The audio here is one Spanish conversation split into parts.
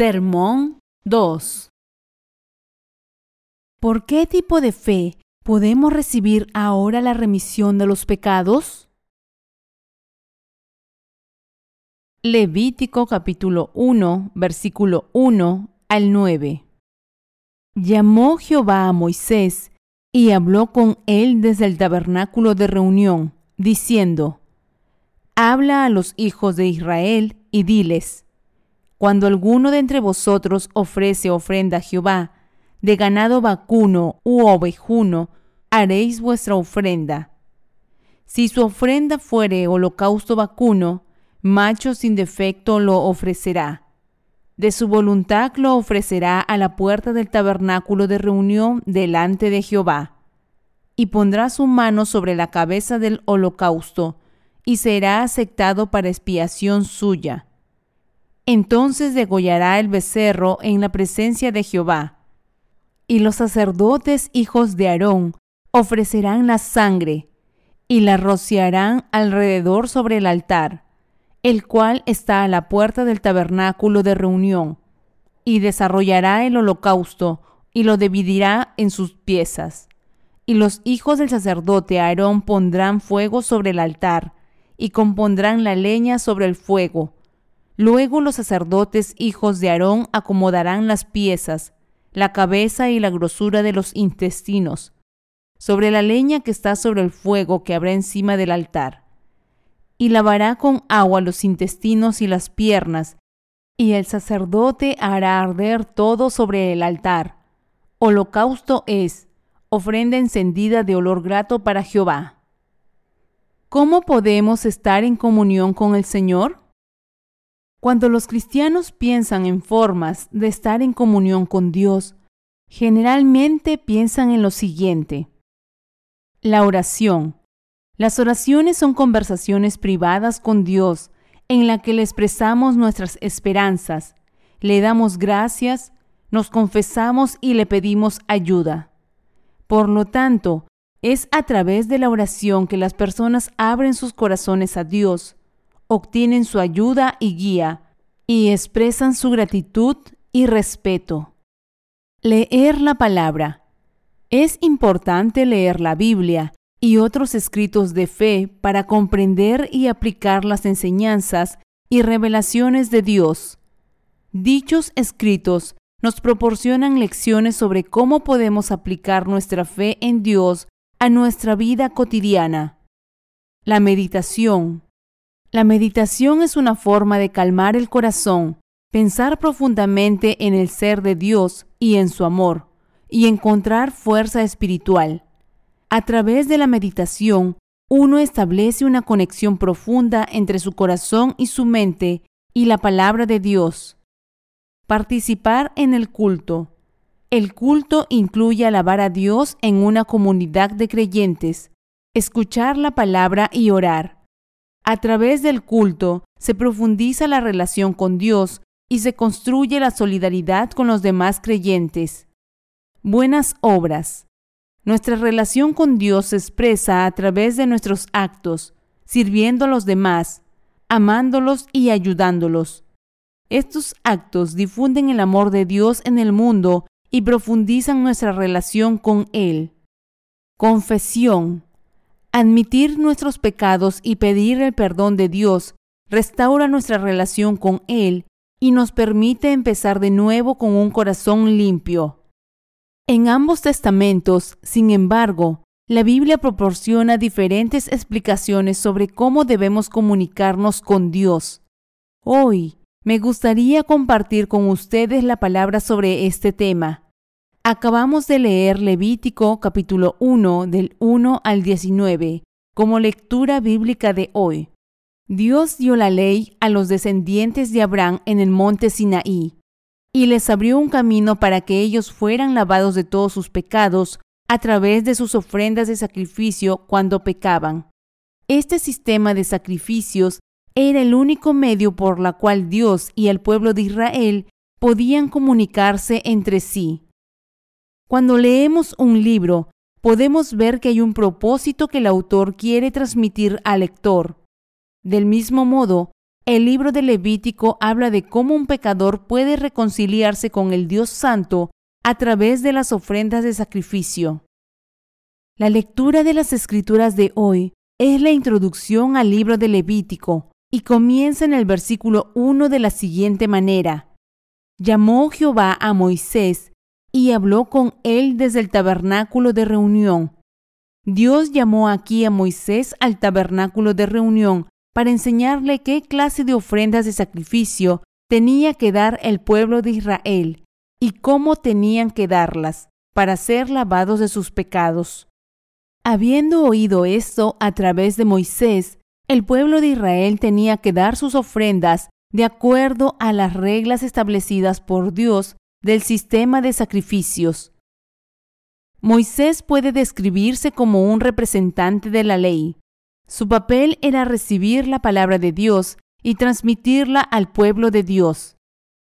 Sermón 2 ¿Por qué tipo de fe podemos recibir ahora la remisión de los pecados? Levítico capítulo 1, versículo 1 al 9. Llamó Jehová a Moisés y habló con él desde el tabernáculo de reunión, diciendo, Habla a los hijos de Israel y diles, Cuando alguno de entre vosotros ofrece ofrenda a Jehová, de ganado vacuno u ovejuno, haréis vuestra ofrenda. Si su ofrenda fuere holocausto vacuno, macho sin defecto lo ofrecerá. De su voluntad lo ofrecerá a la puerta del tabernáculo de reunión delante de Jehová. Y pondrá su mano sobre la cabeza del holocausto, y será aceptado para expiación suya. Entonces degollará el becerro en la presencia de Jehová. Y los sacerdotes hijos de Aarón ofrecerán la sangre, y la rociarán alrededor sobre el altar el cual está a la puerta del tabernáculo de reunión, y desarrollará el holocausto, y lo dividirá en sus piezas. Y los hijos del sacerdote Aarón pondrán fuego sobre el altar, y compondrán la leña sobre el fuego. Luego los sacerdotes hijos de Aarón acomodarán las piezas, la cabeza y la grosura de los intestinos, sobre la leña que está sobre el fuego que habrá encima del altar y lavará con agua los intestinos y las piernas, y el sacerdote hará arder todo sobre el altar. Holocausto es ofrenda encendida de olor grato para Jehová. ¿Cómo podemos estar en comunión con el Señor? Cuando los cristianos piensan en formas de estar en comunión con Dios, generalmente piensan en lo siguiente. La oración, las oraciones son conversaciones privadas con Dios en la que le expresamos nuestras esperanzas, le damos gracias, nos confesamos y le pedimos ayuda. Por lo tanto, es a través de la oración que las personas abren sus corazones a Dios, obtienen su ayuda y guía, y expresan su gratitud y respeto. Leer la palabra. Es importante leer la Biblia y otros escritos de fe para comprender y aplicar las enseñanzas y revelaciones de Dios. Dichos escritos nos proporcionan lecciones sobre cómo podemos aplicar nuestra fe en Dios a nuestra vida cotidiana. La meditación. La meditación es una forma de calmar el corazón, pensar profundamente en el ser de Dios y en su amor, y encontrar fuerza espiritual. A través de la meditación, uno establece una conexión profunda entre su corazón y su mente y la palabra de Dios. Participar en el culto. El culto incluye alabar a Dios en una comunidad de creyentes, escuchar la palabra y orar. A través del culto se profundiza la relación con Dios y se construye la solidaridad con los demás creyentes. Buenas obras. Nuestra relación con Dios se expresa a través de nuestros actos, sirviendo a los demás, amándolos y ayudándolos. Estos actos difunden el amor de Dios en el mundo y profundizan nuestra relación con Él. Confesión. Admitir nuestros pecados y pedir el perdón de Dios restaura nuestra relación con Él y nos permite empezar de nuevo con un corazón limpio. En ambos testamentos, sin embargo, la Biblia proporciona diferentes explicaciones sobre cómo debemos comunicarnos con Dios. Hoy, me gustaría compartir con ustedes la palabra sobre este tema. Acabamos de leer Levítico capítulo 1 del 1 al 19 como lectura bíblica de hoy. Dios dio la ley a los descendientes de Abraham en el monte Sinaí y les abrió un camino para que ellos fueran lavados de todos sus pecados a través de sus ofrendas de sacrificio cuando pecaban. Este sistema de sacrificios era el único medio por la cual Dios y el pueblo de Israel podían comunicarse entre sí. Cuando leemos un libro, podemos ver que hay un propósito que el autor quiere transmitir al lector. Del mismo modo, el libro de Levítico habla de cómo un pecador puede reconciliarse con el Dios Santo a través de las ofrendas de sacrificio. La lectura de las escrituras de hoy es la introducción al libro de Levítico y comienza en el versículo 1 de la siguiente manera. Llamó Jehová a Moisés y habló con él desde el tabernáculo de reunión. Dios llamó aquí a Moisés al tabernáculo de reunión para enseñarle qué clase de ofrendas de sacrificio tenía que dar el pueblo de Israel y cómo tenían que darlas para ser lavados de sus pecados. Habiendo oído esto a través de Moisés, el pueblo de Israel tenía que dar sus ofrendas de acuerdo a las reglas establecidas por Dios del sistema de sacrificios. Moisés puede describirse como un representante de la ley. Su papel era recibir la palabra de Dios y transmitirla al pueblo de Dios.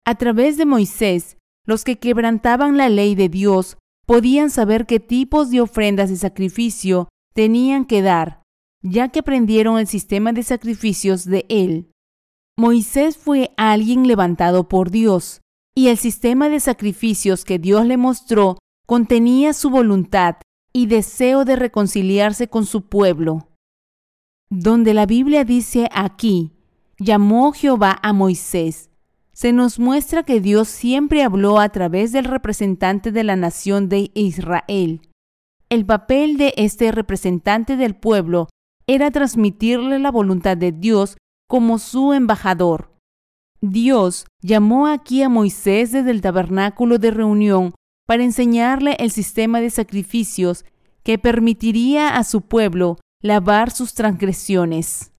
A través de Moisés, los que quebrantaban la ley de Dios podían saber qué tipos de ofrendas de sacrificio tenían que dar, ya que aprendieron el sistema de sacrificios de él. Moisés fue alguien levantado por Dios, y el sistema de sacrificios que Dios le mostró contenía su voluntad y deseo de reconciliarse con su pueblo. Donde la Biblia dice aquí, llamó Jehová a Moisés, se nos muestra que Dios siempre habló a través del representante de la nación de Israel. El papel de este representante del pueblo era transmitirle la voluntad de Dios como su embajador. Dios llamó aquí a Moisés desde el tabernáculo de reunión para enseñarle el sistema de sacrificios que permitiría a su pueblo lavar sus transgresiones.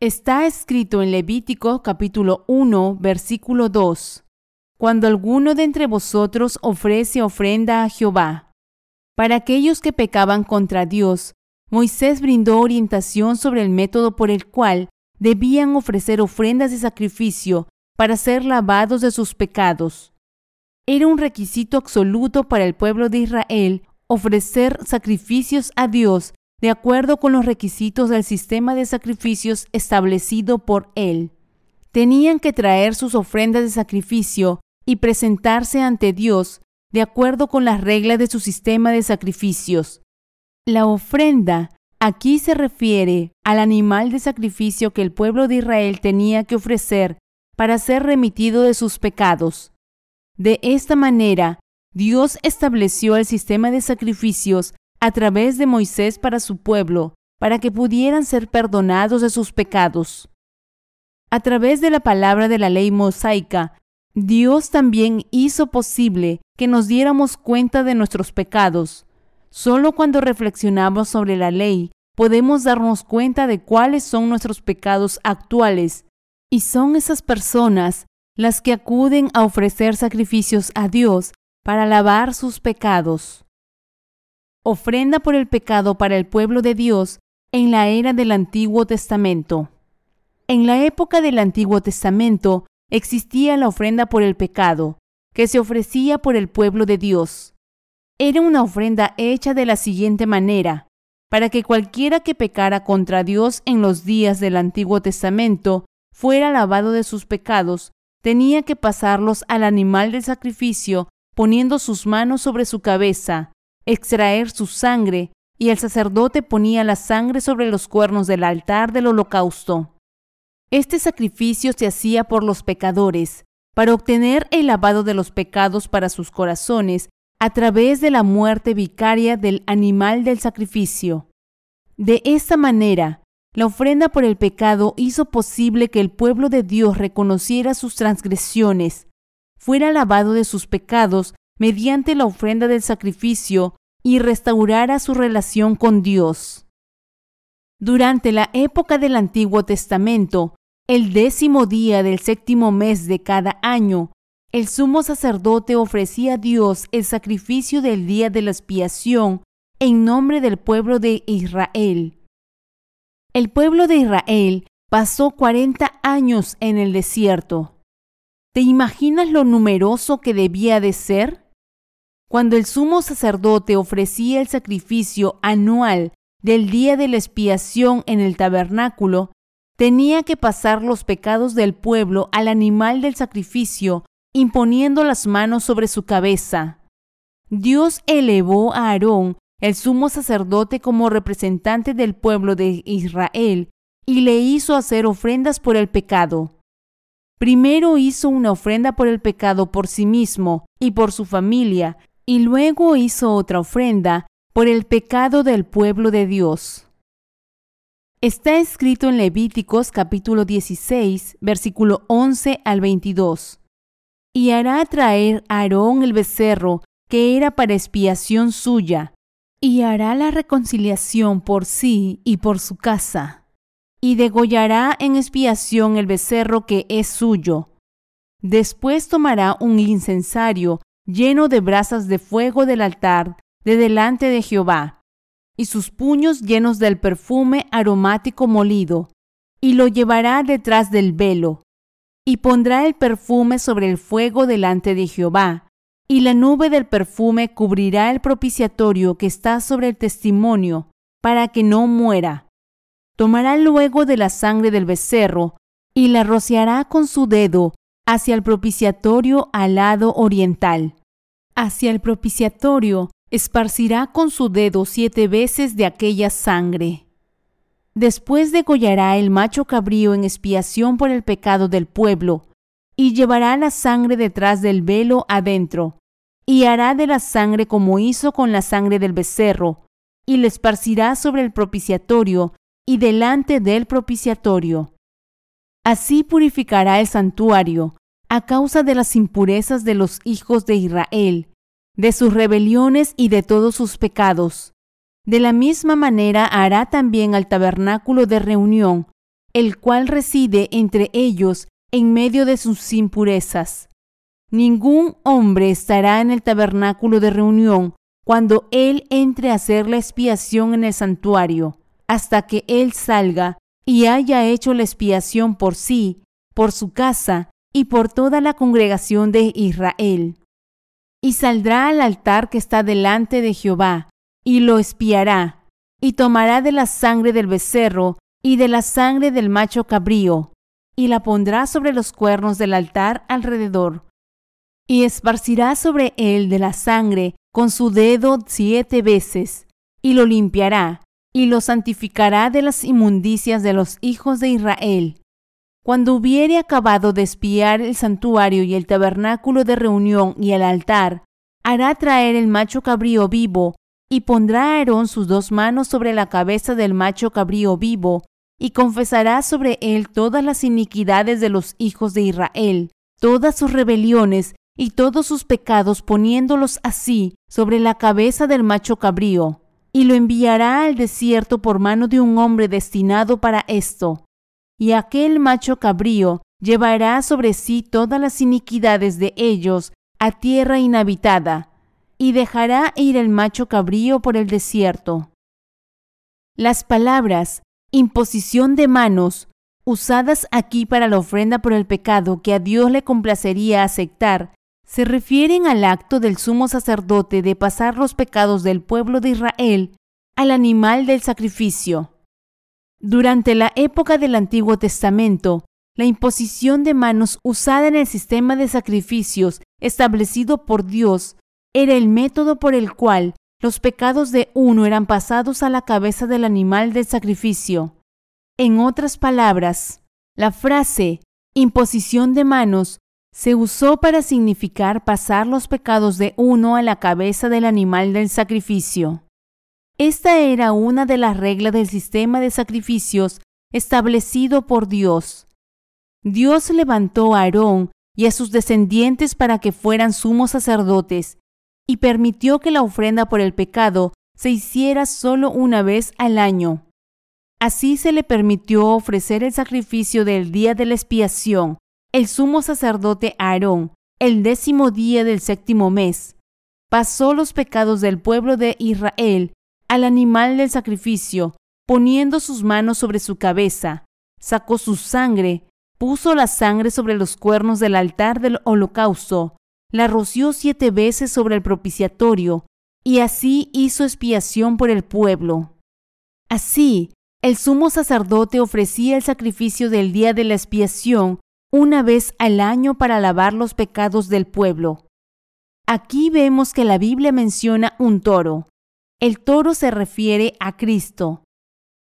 Está escrito en Levítico capítulo 1, versículo 2. Cuando alguno de entre vosotros ofrece ofrenda a Jehová. Para aquellos que pecaban contra Dios, Moisés brindó orientación sobre el método por el cual debían ofrecer ofrendas de sacrificio para ser lavados de sus pecados. Era un requisito absoluto para el pueblo de Israel ofrecer sacrificios a Dios de acuerdo con los requisitos del sistema de sacrificios establecido por él. Tenían que traer sus ofrendas de sacrificio y presentarse ante Dios de acuerdo con las reglas de su sistema de sacrificios. La ofrenda aquí se refiere al animal de sacrificio que el pueblo de Israel tenía que ofrecer para ser remitido de sus pecados. De esta manera, Dios estableció el sistema de sacrificios a través de Moisés para su pueblo, para que pudieran ser perdonados de sus pecados. A través de la palabra de la ley mosaica, Dios también hizo posible que nos diéramos cuenta de nuestros pecados. Solo cuando reflexionamos sobre la ley podemos darnos cuenta de cuáles son nuestros pecados actuales, y son esas personas las que acuden a ofrecer sacrificios a Dios para lavar sus pecados ofrenda por el pecado para el pueblo de Dios en la era del Antiguo Testamento. En la época del Antiguo Testamento existía la ofrenda por el pecado, que se ofrecía por el pueblo de Dios. Era una ofrenda hecha de la siguiente manera, para que cualquiera que pecara contra Dios en los días del Antiguo Testamento fuera lavado de sus pecados, tenía que pasarlos al animal del sacrificio poniendo sus manos sobre su cabeza extraer su sangre, y el sacerdote ponía la sangre sobre los cuernos del altar del holocausto. Este sacrificio se hacía por los pecadores, para obtener el lavado de los pecados para sus corazones a través de la muerte vicaria del animal del sacrificio. De esta manera, la ofrenda por el pecado hizo posible que el pueblo de Dios reconociera sus transgresiones, fuera lavado de sus pecados mediante la ofrenda del sacrificio y restaurara su relación con Dios. Durante la época del Antiguo Testamento, el décimo día del séptimo mes de cada año, el sumo sacerdote ofrecía a Dios el sacrificio del día de la expiación en nombre del pueblo de Israel. El pueblo de Israel pasó 40 años en el desierto. ¿Te imaginas lo numeroso que debía de ser? Cuando el sumo sacerdote ofrecía el sacrificio anual del día de la expiación en el tabernáculo, tenía que pasar los pecados del pueblo al animal del sacrificio, imponiendo las manos sobre su cabeza. Dios elevó a Aarón, el sumo sacerdote, como representante del pueblo de Israel, y le hizo hacer ofrendas por el pecado. Primero hizo una ofrenda por el pecado por sí mismo y por su familia, y luego hizo otra ofrenda por el pecado del pueblo de Dios. Está escrito en Levíticos capítulo 16, versículo 11 al 22. Y hará traer a Aarón el becerro que era para expiación suya, y hará la reconciliación por sí y por su casa, y degollará en expiación el becerro que es suyo. Después tomará un incensario lleno de brasas de fuego del altar de delante de Jehová, y sus puños llenos del perfume aromático molido, y lo llevará detrás del velo, y pondrá el perfume sobre el fuego delante de Jehová, y la nube del perfume cubrirá el propiciatorio que está sobre el testimonio, para que no muera. Tomará luego de la sangre del becerro, y la rociará con su dedo hacia el propiciatorio al lado oriental. Hacia el propiciatorio esparcirá con su dedo siete veces de aquella sangre. Después degollará el macho cabrío en expiación por el pecado del pueblo, y llevará la sangre detrás del velo adentro, y hará de la sangre como hizo con la sangre del becerro, y le esparcirá sobre el propiciatorio y delante del propiciatorio. Así purificará el santuario, a causa de las impurezas de los hijos de Israel, de sus rebeliones y de todos sus pecados. De la misma manera hará también al tabernáculo de reunión, el cual reside entre ellos en medio de sus impurezas. Ningún hombre estará en el tabernáculo de reunión cuando él entre a hacer la expiación en el santuario, hasta que él salga y haya hecho la expiación por sí, por su casa y por toda la congregación de Israel y saldrá al altar que está delante de Jehová, y lo espiará, y tomará de la sangre del becerro y de la sangre del macho cabrío, y la pondrá sobre los cuernos del altar alrededor, y esparcirá sobre él de la sangre con su dedo siete veces, y lo limpiará, y lo santificará de las inmundicias de los hijos de Israel, cuando hubiere acabado de espiar el santuario y el tabernáculo de reunión y el altar, hará traer el macho cabrío vivo, y pondrá Aarón sus dos manos sobre la cabeza del macho cabrío vivo, y confesará sobre él todas las iniquidades de los hijos de Israel, todas sus rebeliones y todos sus pecados, poniéndolos así sobre la cabeza del macho cabrío, y lo enviará al desierto por mano de un hombre destinado para esto. Y aquel macho cabrío llevará sobre sí todas las iniquidades de ellos a tierra inhabitada, y dejará ir el macho cabrío por el desierto. Las palabras imposición de manos, usadas aquí para la ofrenda por el pecado que a Dios le complacería aceptar, se refieren al acto del sumo sacerdote de pasar los pecados del pueblo de Israel al animal del sacrificio. Durante la época del Antiguo Testamento, la imposición de manos usada en el sistema de sacrificios establecido por Dios era el método por el cual los pecados de uno eran pasados a la cabeza del animal del sacrificio. En otras palabras, la frase imposición de manos se usó para significar pasar los pecados de uno a la cabeza del animal del sacrificio. Esta era una de las reglas del sistema de sacrificios establecido por Dios. Dios levantó a Aarón y a sus descendientes para que fueran sumos sacerdotes y permitió que la ofrenda por el pecado se hiciera solo una vez al año. Así se le permitió ofrecer el sacrificio del día de la expiación, el sumo sacerdote Aarón, el décimo día del séptimo mes. Pasó los pecados del pueblo de Israel al animal del sacrificio, poniendo sus manos sobre su cabeza, sacó su sangre, puso la sangre sobre los cuernos del altar del holocausto, la roció siete veces sobre el propiciatorio, y así hizo expiación por el pueblo. Así, el sumo sacerdote ofrecía el sacrificio del día de la expiación una vez al año para lavar los pecados del pueblo. Aquí vemos que la Biblia menciona un toro. El toro se refiere a Cristo.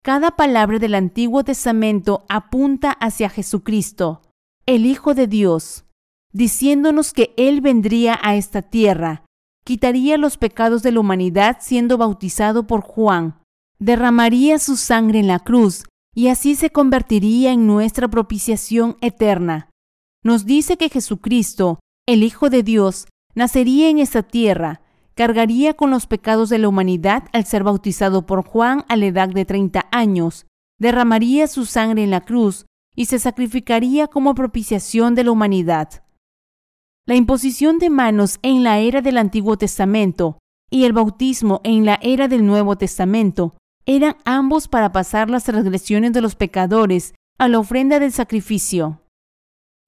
Cada palabra del Antiguo Testamento apunta hacia Jesucristo, el Hijo de Dios, diciéndonos que Él vendría a esta tierra, quitaría los pecados de la humanidad siendo bautizado por Juan, derramaría su sangre en la cruz y así se convertiría en nuestra propiciación eterna. Nos dice que Jesucristo, el Hijo de Dios, nacería en esta tierra, cargaría con los pecados de la humanidad al ser bautizado por Juan a la edad de 30 años, derramaría su sangre en la cruz y se sacrificaría como propiciación de la humanidad. La imposición de manos en la era del Antiguo Testamento y el bautismo en la era del Nuevo Testamento eran ambos para pasar las transgresiones de los pecadores a la ofrenda del sacrificio.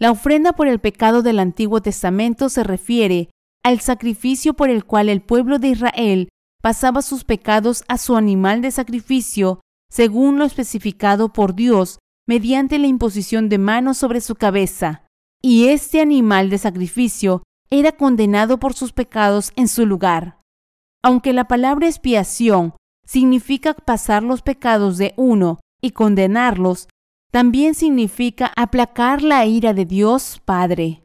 La ofrenda por el pecado del Antiguo Testamento se refiere al sacrificio por el cual el pueblo de Israel pasaba sus pecados a su animal de sacrificio según lo especificado por Dios mediante la imposición de manos sobre su cabeza y este animal de sacrificio era condenado por sus pecados en su lugar. Aunque la palabra expiación significa pasar los pecados de uno y condenarlos, también significa aplacar la ira de Dios Padre.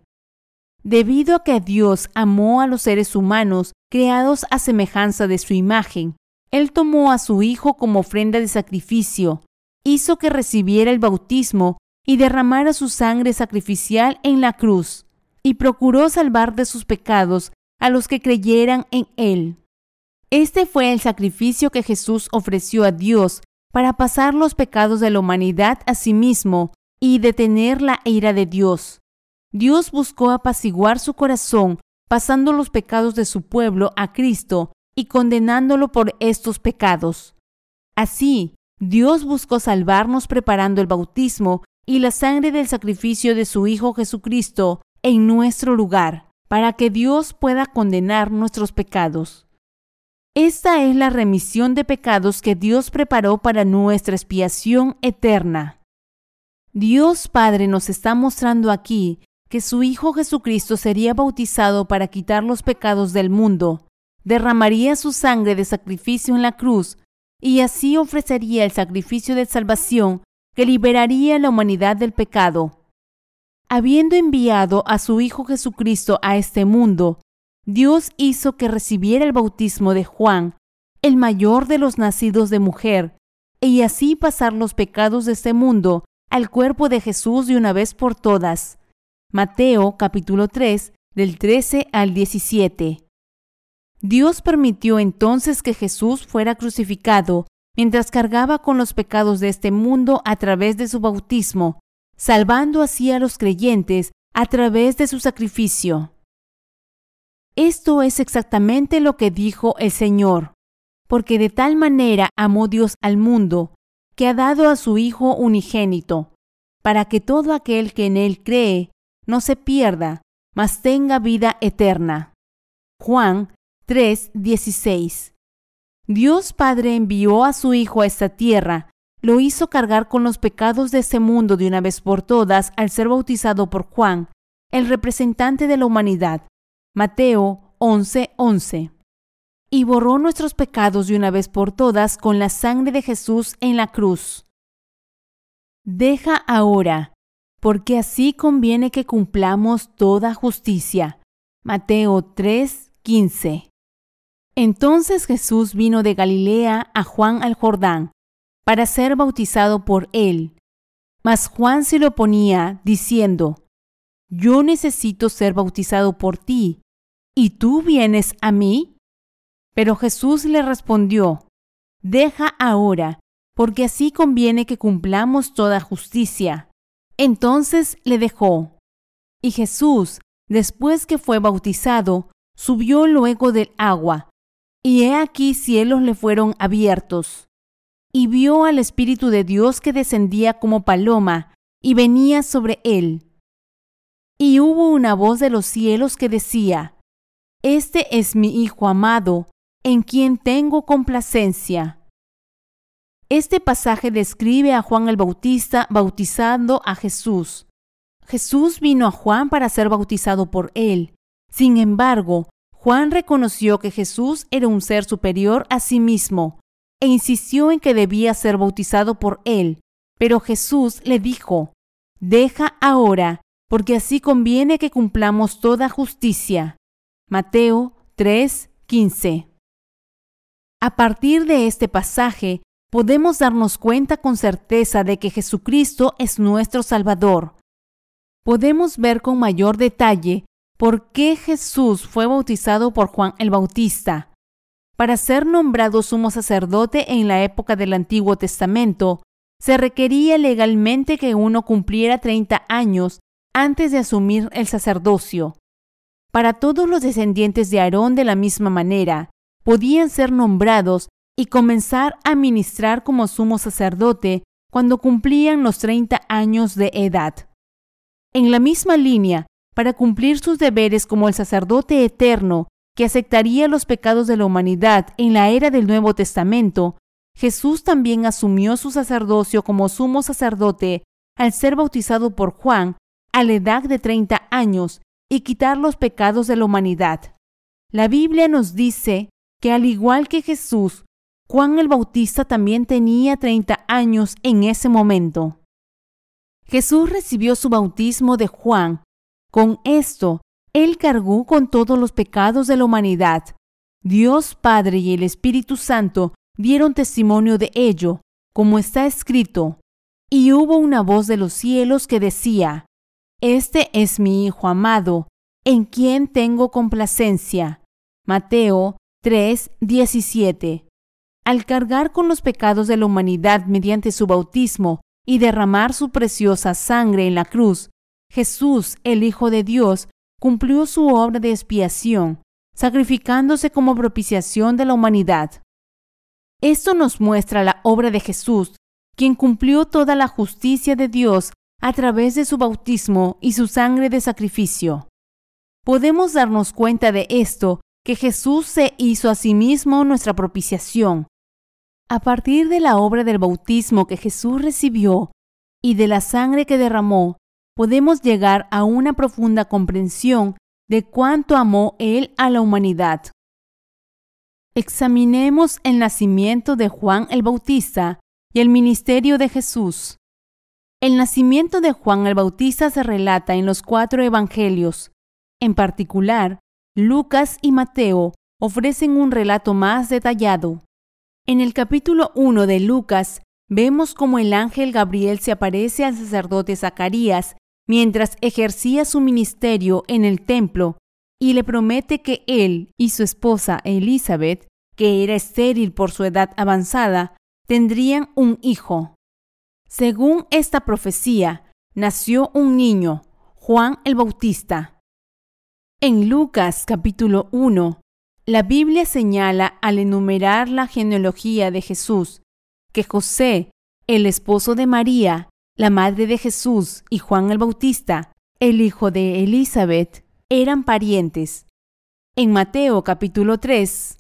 Debido a que Dios amó a los seres humanos creados a semejanza de su imagen, Él tomó a su Hijo como ofrenda de sacrificio, hizo que recibiera el bautismo y derramara su sangre sacrificial en la cruz, y procuró salvar de sus pecados a los que creyeran en Él. Este fue el sacrificio que Jesús ofreció a Dios para pasar los pecados de la humanidad a sí mismo y detener la ira de Dios. Dios buscó apaciguar su corazón pasando los pecados de su pueblo a Cristo y condenándolo por estos pecados. Así, Dios buscó salvarnos preparando el bautismo y la sangre del sacrificio de su Hijo Jesucristo en nuestro lugar, para que Dios pueda condenar nuestros pecados. Esta es la remisión de pecados que Dios preparó para nuestra expiación eterna. Dios Padre nos está mostrando aquí que su Hijo Jesucristo sería bautizado para quitar los pecados del mundo, derramaría su sangre de sacrificio en la cruz y así ofrecería el sacrificio de salvación que liberaría a la humanidad del pecado. Habiendo enviado a su Hijo Jesucristo a este mundo, Dios hizo que recibiera el bautismo de Juan, el mayor de los nacidos de mujer, y así pasar los pecados de este mundo al cuerpo de Jesús de una vez por todas. Mateo capítulo 3 del 13 al 17. Dios permitió entonces que Jesús fuera crucificado mientras cargaba con los pecados de este mundo a través de su bautismo, salvando así a los creyentes a través de su sacrificio. Esto es exactamente lo que dijo el Señor, porque de tal manera amó Dios al mundo, que ha dado a su Hijo unigénito, para que todo aquel que en Él cree no se pierda, mas tenga vida eterna. Juan 3:16 Dios Padre envió a su Hijo a esta tierra, lo hizo cargar con los pecados de este mundo de una vez por todas al ser bautizado por Juan, el representante de la humanidad. Mateo 11:11. Y borró nuestros pecados de una vez por todas con la sangre de Jesús en la cruz. Deja ahora, porque así conviene que cumplamos toda justicia. Mateo 3:15. Entonces Jesús vino de Galilea a Juan al Jordán para ser bautizado por él. Mas Juan se lo oponía, diciendo, Yo necesito ser bautizado por ti, ¿y tú vienes a mí? Pero Jesús le respondió, Deja ahora, porque así conviene que cumplamos toda justicia. Entonces le dejó. Y Jesús, después que fue bautizado, subió luego del agua y he aquí cielos le fueron abiertos, y vio al Espíritu de Dios que descendía como paloma y venía sobre él. Y hubo una voz de los cielos que decía, Este es mi Hijo amado, en quien tengo complacencia. Este pasaje describe a Juan el Bautista bautizando a Jesús. Jesús vino a Juan para ser bautizado por él. Sin embargo, Juan reconoció que Jesús era un ser superior a sí mismo e insistió en que debía ser bautizado por él. Pero Jesús le dijo, Deja ahora, porque así conviene que cumplamos toda justicia. Mateo 3:15. A partir de este pasaje, podemos darnos cuenta con certeza de que Jesucristo es nuestro Salvador. Podemos ver con mayor detalle por qué Jesús fue bautizado por Juan el Bautista. Para ser nombrado sumo sacerdote en la época del Antiguo Testamento, se requería legalmente que uno cumpliera 30 años antes de asumir el sacerdocio. Para todos los descendientes de Aarón de la misma manera, podían ser nombrados y comenzar a ministrar como sumo sacerdote cuando cumplían los 30 años de edad. En la misma línea, para cumplir sus deberes como el sacerdote eterno que aceptaría los pecados de la humanidad en la era del Nuevo Testamento, Jesús también asumió su sacerdocio como sumo sacerdote al ser bautizado por Juan a la edad de 30 años y quitar los pecados de la humanidad. La Biblia nos dice que al igual que Jesús, Juan el Bautista también tenía 30 años en ese momento. Jesús recibió su bautismo de Juan. Con esto, Él cargó con todos los pecados de la humanidad. Dios Padre y el Espíritu Santo dieron testimonio de ello, como está escrito. Y hubo una voz de los cielos que decía, Este es mi Hijo amado, en quien tengo complacencia. Mateo 3, 17 al cargar con los pecados de la humanidad mediante su bautismo y derramar su preciosa sangre en la cruz, Jesús, el Hijo de Dios, cumplió su obra de expiación, sacrificándose como propiciación de la humanidad. Esto nos muestra la obra de Jesús, quien cumplió toda la justicia de Dios a través de su bautismo y su sangre de sacrificio. Podemos darnos cuenta de esto, que Jesús se hizo a sí mismo nuestra propiciación, a partir de la obra del bautismo que Jesús recibió y de la sangre que derramó, podemos llegar a una profunda comprensión de cuánto amó Él a la humanidad. Examinemos el nacimiento de Juan el Bautista y el ministerio de Jesús. El nacimiento de Juan el Bautista se relata en los cuatro evangelios. En particular, Lucas y Mateo ofrecen un relato más detallado. En el capítulo 1 de Lucas vemos cómo el ángel Gabriel se aparece al sacerdote Zacarías mientras ejercía su ministerio en el templo y le promete que él y su esposa Elizabeth, que era estéril por su edad avanzada, tendrían un hijo. Según esta profecía, nació un niño, Juan el Bautista. En Lucas capítulo 1 la Biblia señala al enumerar la genealogía de Jesús que José, el esposo de María, la madre de Jesús y Juan el Bautista, el hijo de Elizabeth, eran parientes. En Mateo capítulo 3,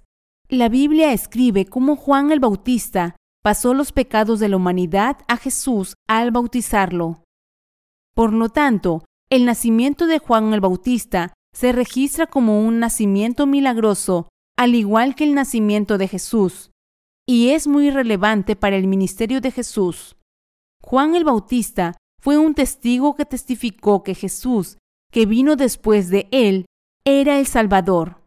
la Biblia escribe cómo Juan el Bautista pasó los pecados de la humanidad a Jesús al bautizarlo. Por lo tanto, el nacimiento de Juan el Bautista se registra como un nacimiento milagroso, al igual que el nacimiento de Jesús, y es muy relevante para el ministerio de Jesús. Juan el Bautista fue un testigo que testificó que Jesús, que vino después de él, era el Salvador.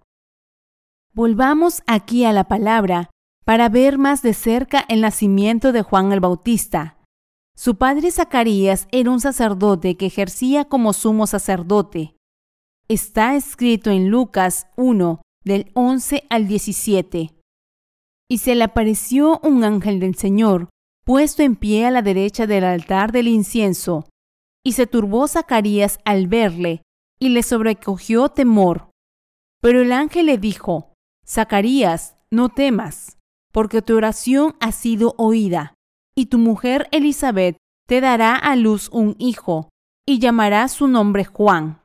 Volvamos aquí a la palabra para ver más de cerca el nacimiento de Juan el Bautista. Su padre Zacarías era un sacerdote que ejercía como sumo sacerdote está escrito en Lucas 1, del 11 al 17. Y se le apareció un ángel del Señor, puesto en pie a la derecha del altar del incienso. Y se turbó Zacarías al verle, y le sobrecogió temor. Pero el ángel le dijo, Zacarías, no temas, porque tu oración ha sido oída, y tu mujer Elizabeth te dará a luz un hijo, y llamará su nombre Juan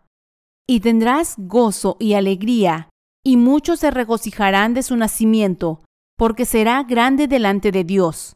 y tendrás gozo y alegría, y muchos se regocijarán de su nacimiento, porque será grande delante de Dios.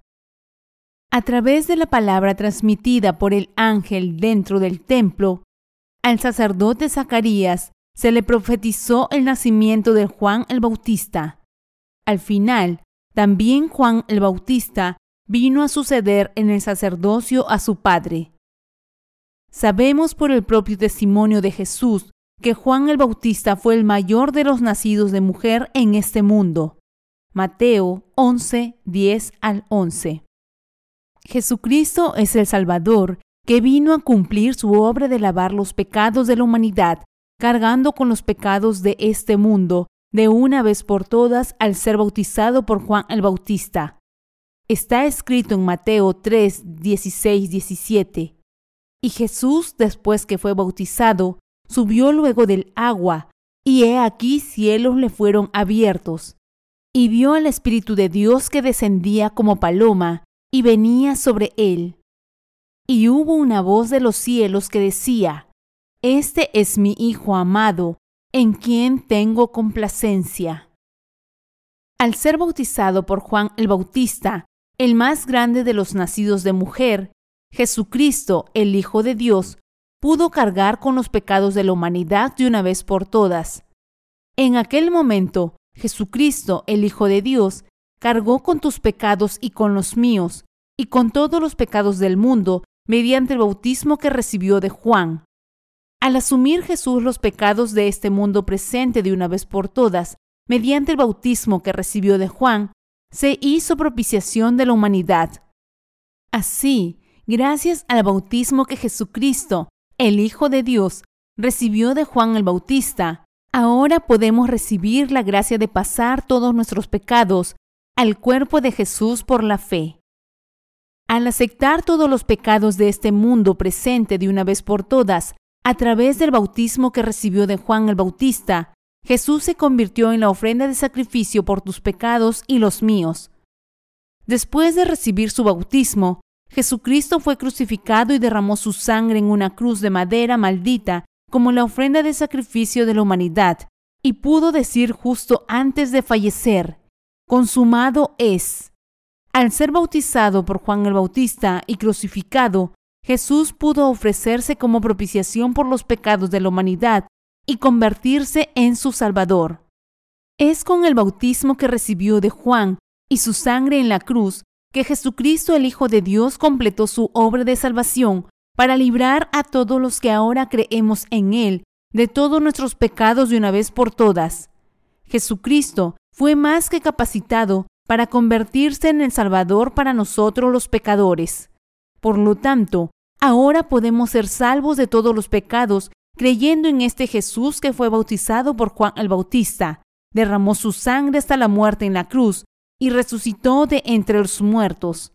A través de la palabra transmitida por el ángel dentro del templo, al sacerdote Zacarías se le profetizó el nacimiento de Juan el Bautista. Al final, también Juan el Bautista vino a suceder en el sacerdocio a su padre. Sabemos por el propio testimonio de Jesús que Juan el Bautista fue el mayor de los nacidos de mujer en este mundo. Mateo 11, 10 al 11. Jesucristo es el Salvador que vino a cumplir su obra de lavar los pecados de la humanidad, cargando con los pecados de este mundo de una vez por todas al ser bautizado por Juan el Bautista. Está escrito en Mateo 3, 16, 17. Y Jesús, después que fue bautizado, subió luego del agua, y he aquí cielos le fueron abiertos, y vio al Espíritu de Dios que descendía como paloma, y venía sobre él. Y hubo una voz de los cielos que decía, Este es mi Hijo amado, en quien tengo complacencia. Al ser bautizado por Juan el Bautista, el más grande de los nacidos de mujer, Jesucristo, el Hijo de Dios, pudo cargar con los pecados de la humanidad de una vez por todas. En aquel momento, Jesucristo, el Hijo de Dios, cargó con tus pecados y con los míos, y con todos los pecados del mundo, mediante el bautismo que recibió de Juan. Al asumir Jesús los pecados de este mundo presente de una vez por todas, mediante el bautismo que recibió de Juan, se hizo propiciación de la humanidad. Así, gracias al bautismo que Jesucristo, el Hijo de Dios, recibió de Juan el Bautista, ahora podemos recibir la gracia de pasar todos nuestros pecados al cuerpo de Jesús por la fe. Al aceptar todos los pecados de este mundo presente de una vez por todas, a través del bautismo que recibió de Juan el Bautista, Jesús se convirtió en la ofrenda de sacrificio por tus pecados y los míos. Después de recibir su bautismo, Jesucristo fue crucificado y derramó su sangre en una cruz de madera maldita como la ofrenda de sacrificio de la humanidad, y pudo decir justo antes de fallecer, consumado es. Al ser bautizado por Juan el Bautista y crucificado, Jesús pudo ofrecerse como propiciación por los pecados de la humanidad y convertirse en su Salvador. Es con el bautismo que recibió de Juan y su sangre en la cruz que Jesucristo el Hijo de Dios completó su obra de salvación para librar a todos los que ahora creemos en Él de todos nuestros pecados de una vez por todas. Jesucristo fue más que capacitado para convertirse en el Salvador para nosotros los pecadores. Por lo tanto, ahora podemos ser salvos de todos los pecados creyendo en este Jesús que fue bautizado por Juan el Bautista, derramó su sangre hasta la muerte en la cruz y resucitó de entre los muertos.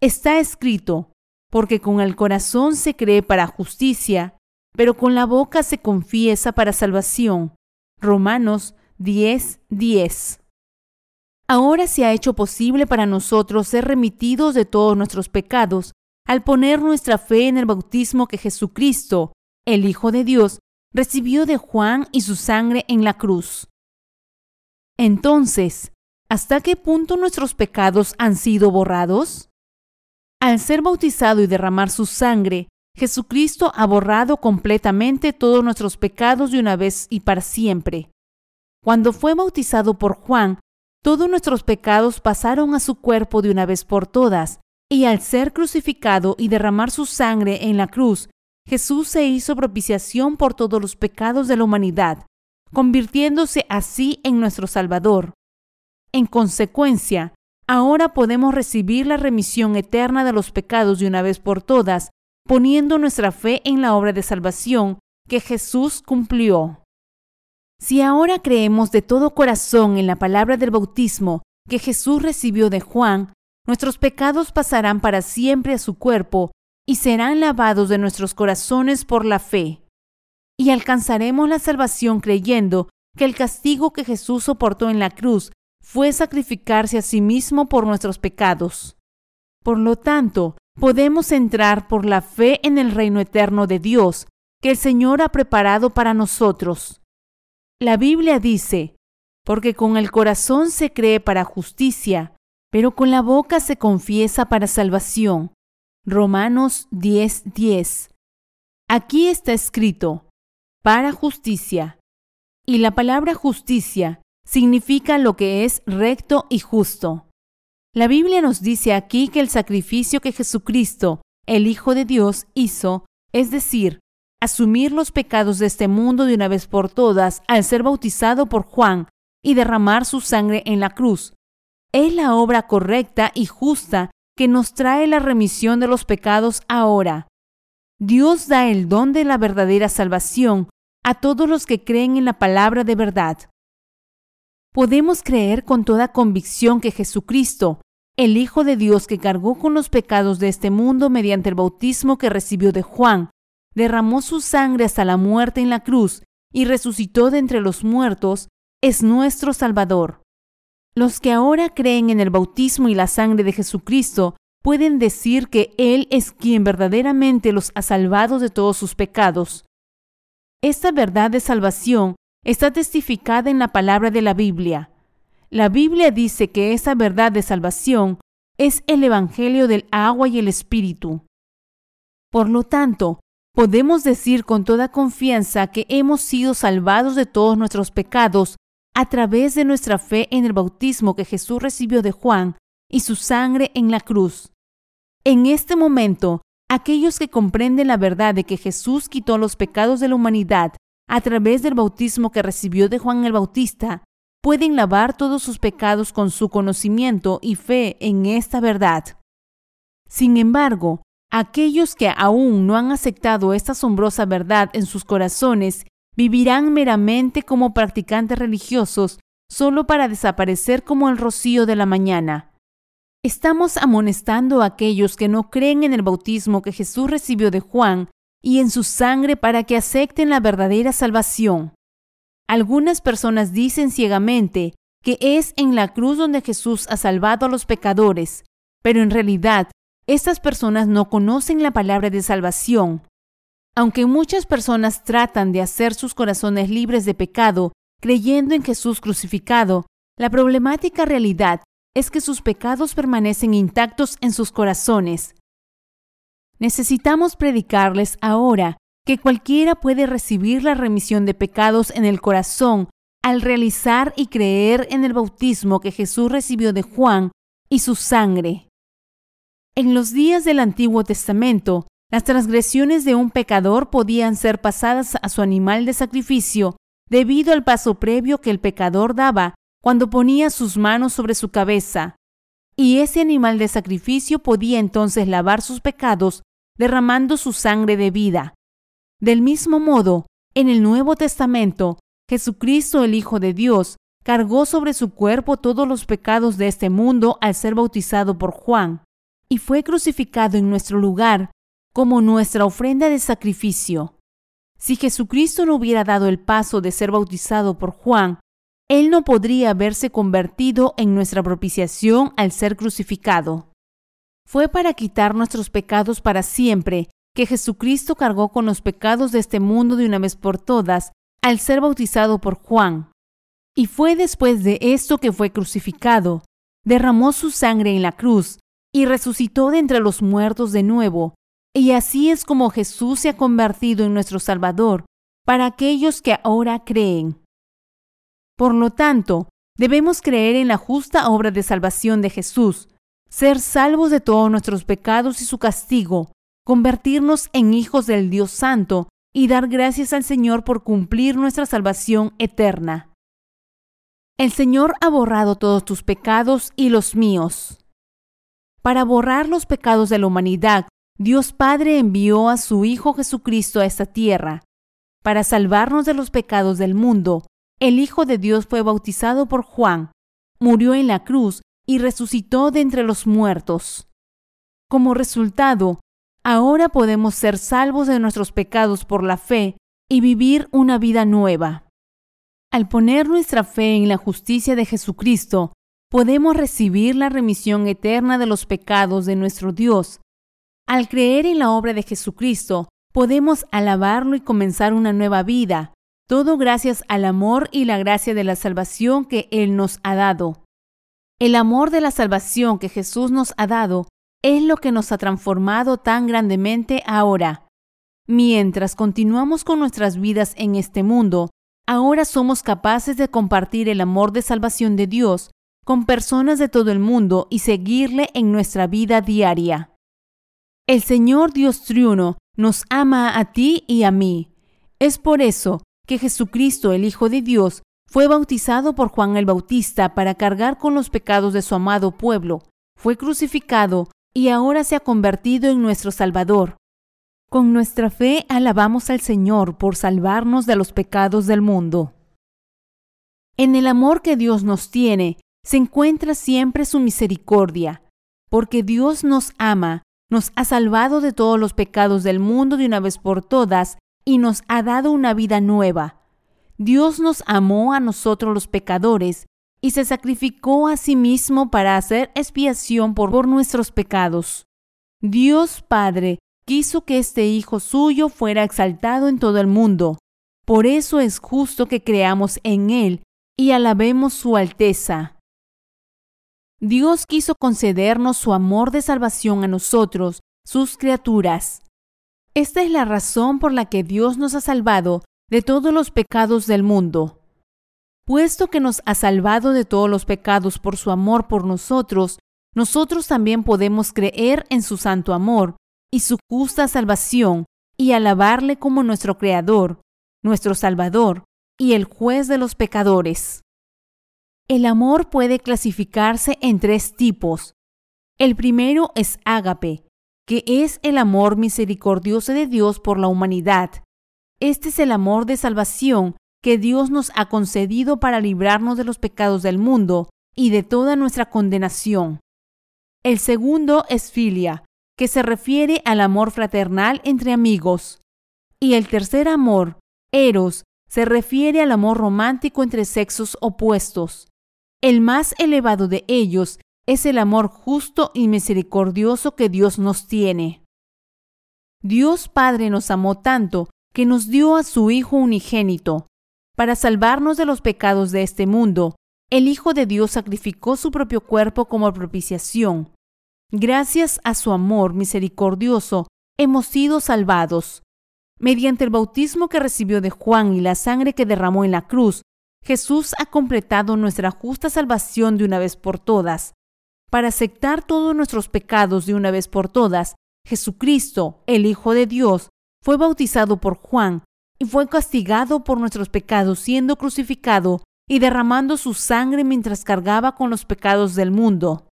Está escrito, porque con el corazón se cree para justicia, pero con la boca se confiesa para salvación. Romanos 10:10. 10. Ahora se ha hecho posible para nosotros ser remitidos de todos nuestros pecados al poner nuestra fe en el bautismo que Jesucristo, el Hijo de Dios, recibió de Juan y su sangre en la cruz. Entonces, ¿Hasta qué punto nuestros pecados han sido borrados? Al ser bautizado y derramar su sangre, Jesucristo ha borrado completamente todos nuestros pecados de una vez y para siempre. Cuando fue bautizado por Juan, todos nuestros pecados pasaron a su cuerpo de una vez por todas, y al ser crucificado y derramar su sangre en la cruz, Jesús se hizo propiciación por todos los pecados de la humanidad, convirtiéndose así en nuestro Salvador. En consecuencia, ahora podemos recibir la remisión eterna de los pecados de una vez por todas, poniendo nuestra fe en la obra de salvación que Jesús cumplió. Si ahora creemos de todo corazón en la palabra del bautismo que Jesús recibió de Juan, nuestros pecados pasarán para siempre a su cuerpo y serán lavados de nuestros corazones por la fe. Y alcanzaremos la salvación creyendo que el castigo que Jesús soportó en la cruz fue sacrificarse a sí mismo por nuestros pecados. Por lo tanto, podemos entrar por la fe en el reino eterno de Dios que el Señor ha preparado para nosotros. La Biblia dice, porque con el corazón se cree para justicia, pero con la boca se confiesa para salvación. Romanos 10:10. 10. Aquí está escrito, para justicia. Y la palabra justicia significa lo que es recto y justo. La Biblia nos dice aquí que el sacrificio que Jesucristo, el Hijo de Dios, hizo, es decir, asumir los pecados de este mundo de una vez por todas al ser bautizado por Juan y derramar su sangre en la cruz. Es la obra correcta y justa que nos trae la remisión de los pecados ahora. Dios da el don de la verdadera salvación a todos los que creen en la palabra de verdad. Podemos creer con toda convicción que Jesucristo, el Hijo de Dios que cargó con los pecados de este mundo mediante el bautismo que recibió de Juan, derramó su sangre hasta la muerte en la cruz y resucitó de entre los muertos, es nuestro Salvador. Los que ahora creen en el bautismo y la sangre de Jesucristo pueden decir que Él es quien verdaderamente los ha salvado de todos sus pecados. Esta verdad de salvación está testificada en la palabra de la Biblia. La Biblia dice que esa verdad de salvación es el Evangelio del agua y el Espíritu. Por lo tanto, podemos decir con toda confianza que hemos sido salvados de todos nuestros pecados a través de nuestra fe en el bautismo que Jesús recibió de Juan y su sangre en la cruz. En este momento, aquellos que comprenden la verdad de que Jesús quitó los pecados de la humanidad a través del bautismo que recibió de Juan el Bautista, pueden lavar todos sus pecados con su conocimiento y fe en esta verdad. Sin embargo, Aquellos que aún no han aceptado esta asombrosa verdad en sus corazones vivirán meramente como practicantes religiosos solo para desaparecer como el rocío de la mañana. Estamos amonestando a aquellos que no creen en el bautismo que Jesús recibió de Juan y en su sangre para que acepten la verdadera salvación. Algunas personas dicen ciegamente que es en la cruz donde Jesús ha salvado a los pecadores, pero en realidad estas personas no conocen la palabra de salvación. Aunque muchas personas tratan de hacer sus corazones libres de pecado, creyendo en Jesús crucificado, la problemática realidad es que sus pecados permanecen intactos en sus corazones. Necesitamos predicarles ahora que cualquiera puede recibir la remisión de pecados en el corazón al realizar y creer en el bautismo que Jesús recibió de Juan y su sangre. En los días del Antiguo Testamento, las transgresiones de un pecador podían ser pasadas a su animal de sacrificio debido al paso previo que el pecador daba cuando ponía sus manos sobre su cabeza. Y ese animal de sacrificio podía entonces lavar sus pecados derramando su sangre de vida. Del mismo modo, en el Nuevo Testamento, Jesucristo el Hijo de Dios cargó sobre su cuerpo todos los pecados de este mundo al ser bautizado por Juan y fue crucificado en nuestro lugar como nuestra ofrenda de sacrificio. Si Jesucristo no hubiera dado el paso de ser bautizado por Juan, Él no podría haberse convertido en nuestra propiciación al ser crucificado. Fue para quitar nuestros pecados para siempre que Jesucristo cargó con los pecados de este mundo de una vez por todas al ser bautizado por Juan. Y fue después de esto que fue crucificado, derramó su sangre en la cruz y resucitó de entre los muertos de nuevo. Y así es como Jesús se ha convertido en nuestro Salvador para aquellos que ahora creen. Por lo tanto, debemos creer en la justa obra de salvación de Jesús, ser salvos de todos nuestros pecados y su castigo, convertirnos en hijos del Dios Santo y dar gracias al Señor por cumplir nuestra salvación eterna. El Señor ha borrado todos tus pecados y los míos. Para borrar los pecados de la humanidad, Dios Padre envió a su Hijo Jesucristo a esta tierra. Para salvarnos de los pecados del mundo, el Hijo de Dios fue bautizado por Juan, murió en la cruz y resucitó de entre los muertos. Como resultado, ahora podemos ser salvos de nuestros pecados por la fe y vivir una vida nueva. Al poner nuestra fe en la justicia de Jesucristo, podemos recibir la remisión eterna de los pecados de nuestro Dios. Al creer en la obra de Jesucristo, podemos alabarlo y comenzar una nueva vida, todo gracias al amor y la gracia de la salvación que Él nos ha dado. El amor de la salvación que Jesús nos ha dado es lo que nos ha transformado tan grandemente ahora. Mientras continuamos con nuestras vidas en este mundo, ahora somos capaces de compartir el amor de salvación de Dios con personas de todo el mundo y seguirle en nuestra vida diaria. El Señor Dios Triuno nos ama a ti y a mí. Es por eso que Jesucristo, el Hijo de Dios, fue bautizado por Juan el Bautista para cargar con los pecados de su amado pueblo, fue crucificado y ahora se ha convertido en nuestro Salvador. Con nuestra fe alabamos al Señor por salvarnos de los pecados del mundo. En el amor que Dios nos tiene se encuentra siempre su misericordia, porque Dios nos ama, nos ha salvado de todos los pecados del mundo de una vez por todas y nos ha dado una vida nueva. Dios nos amó a nosotros los pecadores y se sacrificó a sí mismo para hacer expiación por, por nuestros pecados. Dios Padre quiso que este Hijo suyo fuera exaltado en todo el mundo. Por eso es justo que creamos en Él y alabemos su alteza. Dios quiso concedernos su amor de salvación a nosotros, sus criaturas. Esta es la razón por la que Dios nos ha salvado de todos los pecados del mundo. Puesto que nos ha salvado de todos los pecados por su amor por nosotros, nosotros también podemos creer en su santo amor y su justa salvación y alabarle como nuestro Creador, nuestro Salvador y el juez de los pecadores. El amor puede clasificarse en tres tipos. El primero es ágape, que es el amor misericordioso de Dios por la humanidad. Este es el amor de salvación que Dios nos ha concedido para librarnos de los pecados del mundo y de toda nuestra condenación. El segundo es filia, que se refiere al amor fraternal entre amigos. Y el tercer amor, eros, se refiere al amor romántico entre sexos opuestos. El más elevado de ellos es el amor justo y misericordioso que Dios nos tiene. Dios Padre nos amó tanto que nos dio a su Hijo unigénito. Para salvarnos de los pecados de este mundo, el Hijo de Dios sacrificó su propio cuerpo como propiciación. Gracias a su amor misericordioso, hemos sido salvados. Mediante el bautismo que recibió de Juan y la sangre que derramó en la cruz, Jesús ha completado nuestra justa salvación de una vez por todas. Para aceptar todos nuestros pecados de una vez por todas, Jesucristo, el Hijo de Dios, fue bautizado por Juan y fue castigado por nuestros pecados siendo crucificado y derramando su sangre mientras cargaba con los pecados del mundo.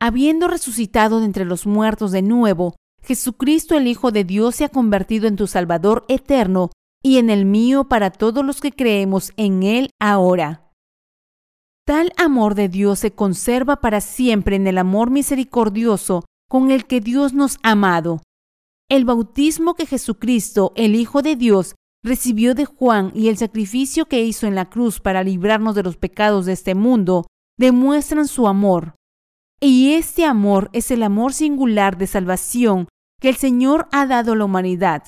Habiendo resucitado de entre los muertos de nuevo, Jesucristo el Hijo de Dios se ha convertido en tu Salvador eterno y en el mío para todos los que creemos en Él ahora. Tal amor de Dios se conserva para siempre en el amor misericordioso con el que Dios nos ha amado. El bautismo que Jesucristo, el Hijo de Dios, recibió de Juan y el sacrificio que hizo en la cruz para librarnos de los pecados de este mundo demuestran su amor. Y este amor es el amor singular de salvación que el Señor ha dado a la humanidad.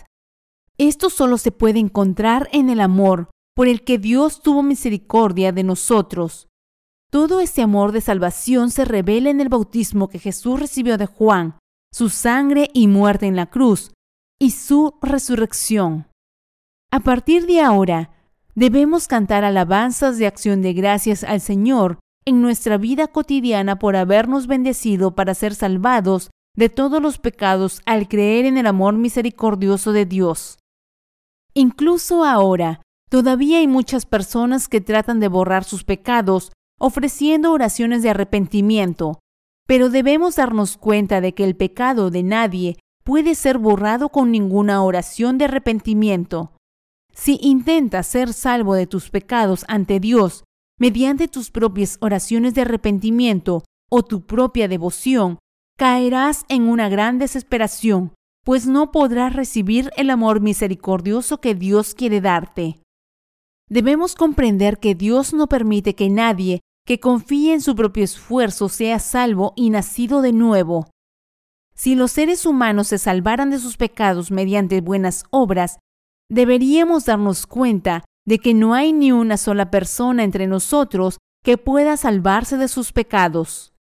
Esto solo se puede encontrar en el amor por el que Dios tuvo misericordia de nosotros. Todo este amor de salvación se revela en el bautismo que Jesús recibió de Juan, su sangre y muerte en la cruz, y su resurrección. A partir de ahora, debemos cantar alabanzas de acción de gracias al Señor en nuestra vida cotidiana por habernos bendecido para ser salvados de todos los pecados al creer en el amor misericordioso de Dios. Incluso ahora, todavía hay muchas personas que tratan de borrar sus pecados ofreciendo oraciones de arrepentimiento, pero debemos darnos cuenta de que el pecado de nadie puede ser borrado con ninguna oración de arrepentimiento. Si intentas ser salvo de tus pecados ante Dios mediante tus propias oraciones de arrepentimiento, o tu propia devoción, caerás en una gran desesperación, pues no podrás recibir el amor misericordioso que Dios quiere darte. Debemos comprender que Dios no permite que nadie que confíe en su propio esfuerzo sea salvo y nacido de nuevo. Si los seres humanos se salvaran de sus pecados mediante buenas obras, deberíamos darnos cuenta de que no hay ni una sola persona entre nosotros que pueda salvarse de sus pecados.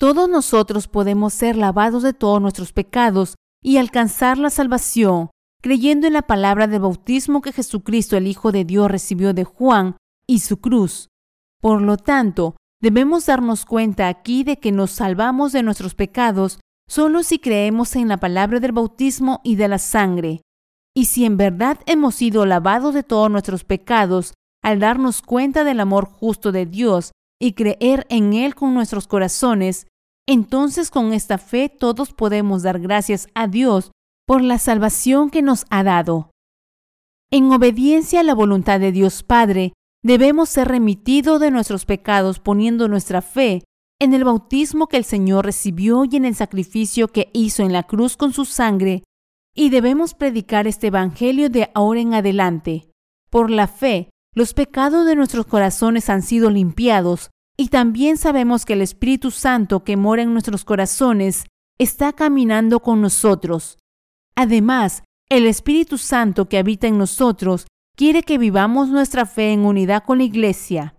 Todos nosotros podemos ser lavados de todos nuestros pecados y alcanzar la salvación, creyendo en la palabra del bautismo que Jesucristo el Hijo de Dios recibió de Juan y su cruz. Por lo tanto, debemos darnos cuenta aquí de que nos salvamos de nuestros pecados solo si creemos en la palabra del bautismo y de la sangre. Y si en verdad hemos sido lavados de todos nuestros pecados al darnos cuenta del amor justo de Dios y creer en Él con nuestros corazones, entonces con esta fe todos podemos dar gracias a Dios por la salvación que nos ha dado. En obediencia a la voluntad de Dios Padre, debemos ser remitidos de nuestros pecados poniendo nuestra fe en el bautismo que el Señor recibió y en el sacrificio que hizo en la cruz con su sangre, y debemos predicar este Evangelio de ahora en adelante. Por la fe, los pecados de nuestros corazones han sido limpiados y también sabemos que el Espíritu Santo que mora en nuestros corazones está caminando con nosotros. Además, el Espíritu Santo que habita en nosotros quiere que vivamos nuestra fe en unidad con la Iglesia.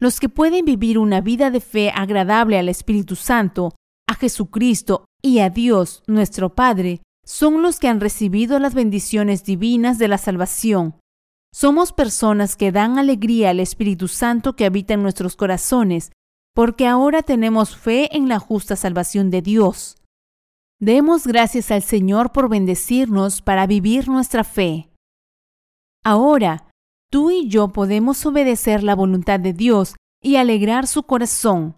Los que pueden vivir una vida de fe agradable al Espíritu Santo, a Jesucristo y a Dios, nuestro Padre, son los que han recibido las bendiciones divinas de la salvación. Somos personas que dan alegría al Espíritu Santo que habita en nuestros corazones, porque ahora tenemos fe en la justa salvación de Dios. Demos gracias al Señor por bendecirnos para vivir nuestra fe. Ahora, tú y yo podemos obedecer la voluntad de Dios y alegrar su corazón.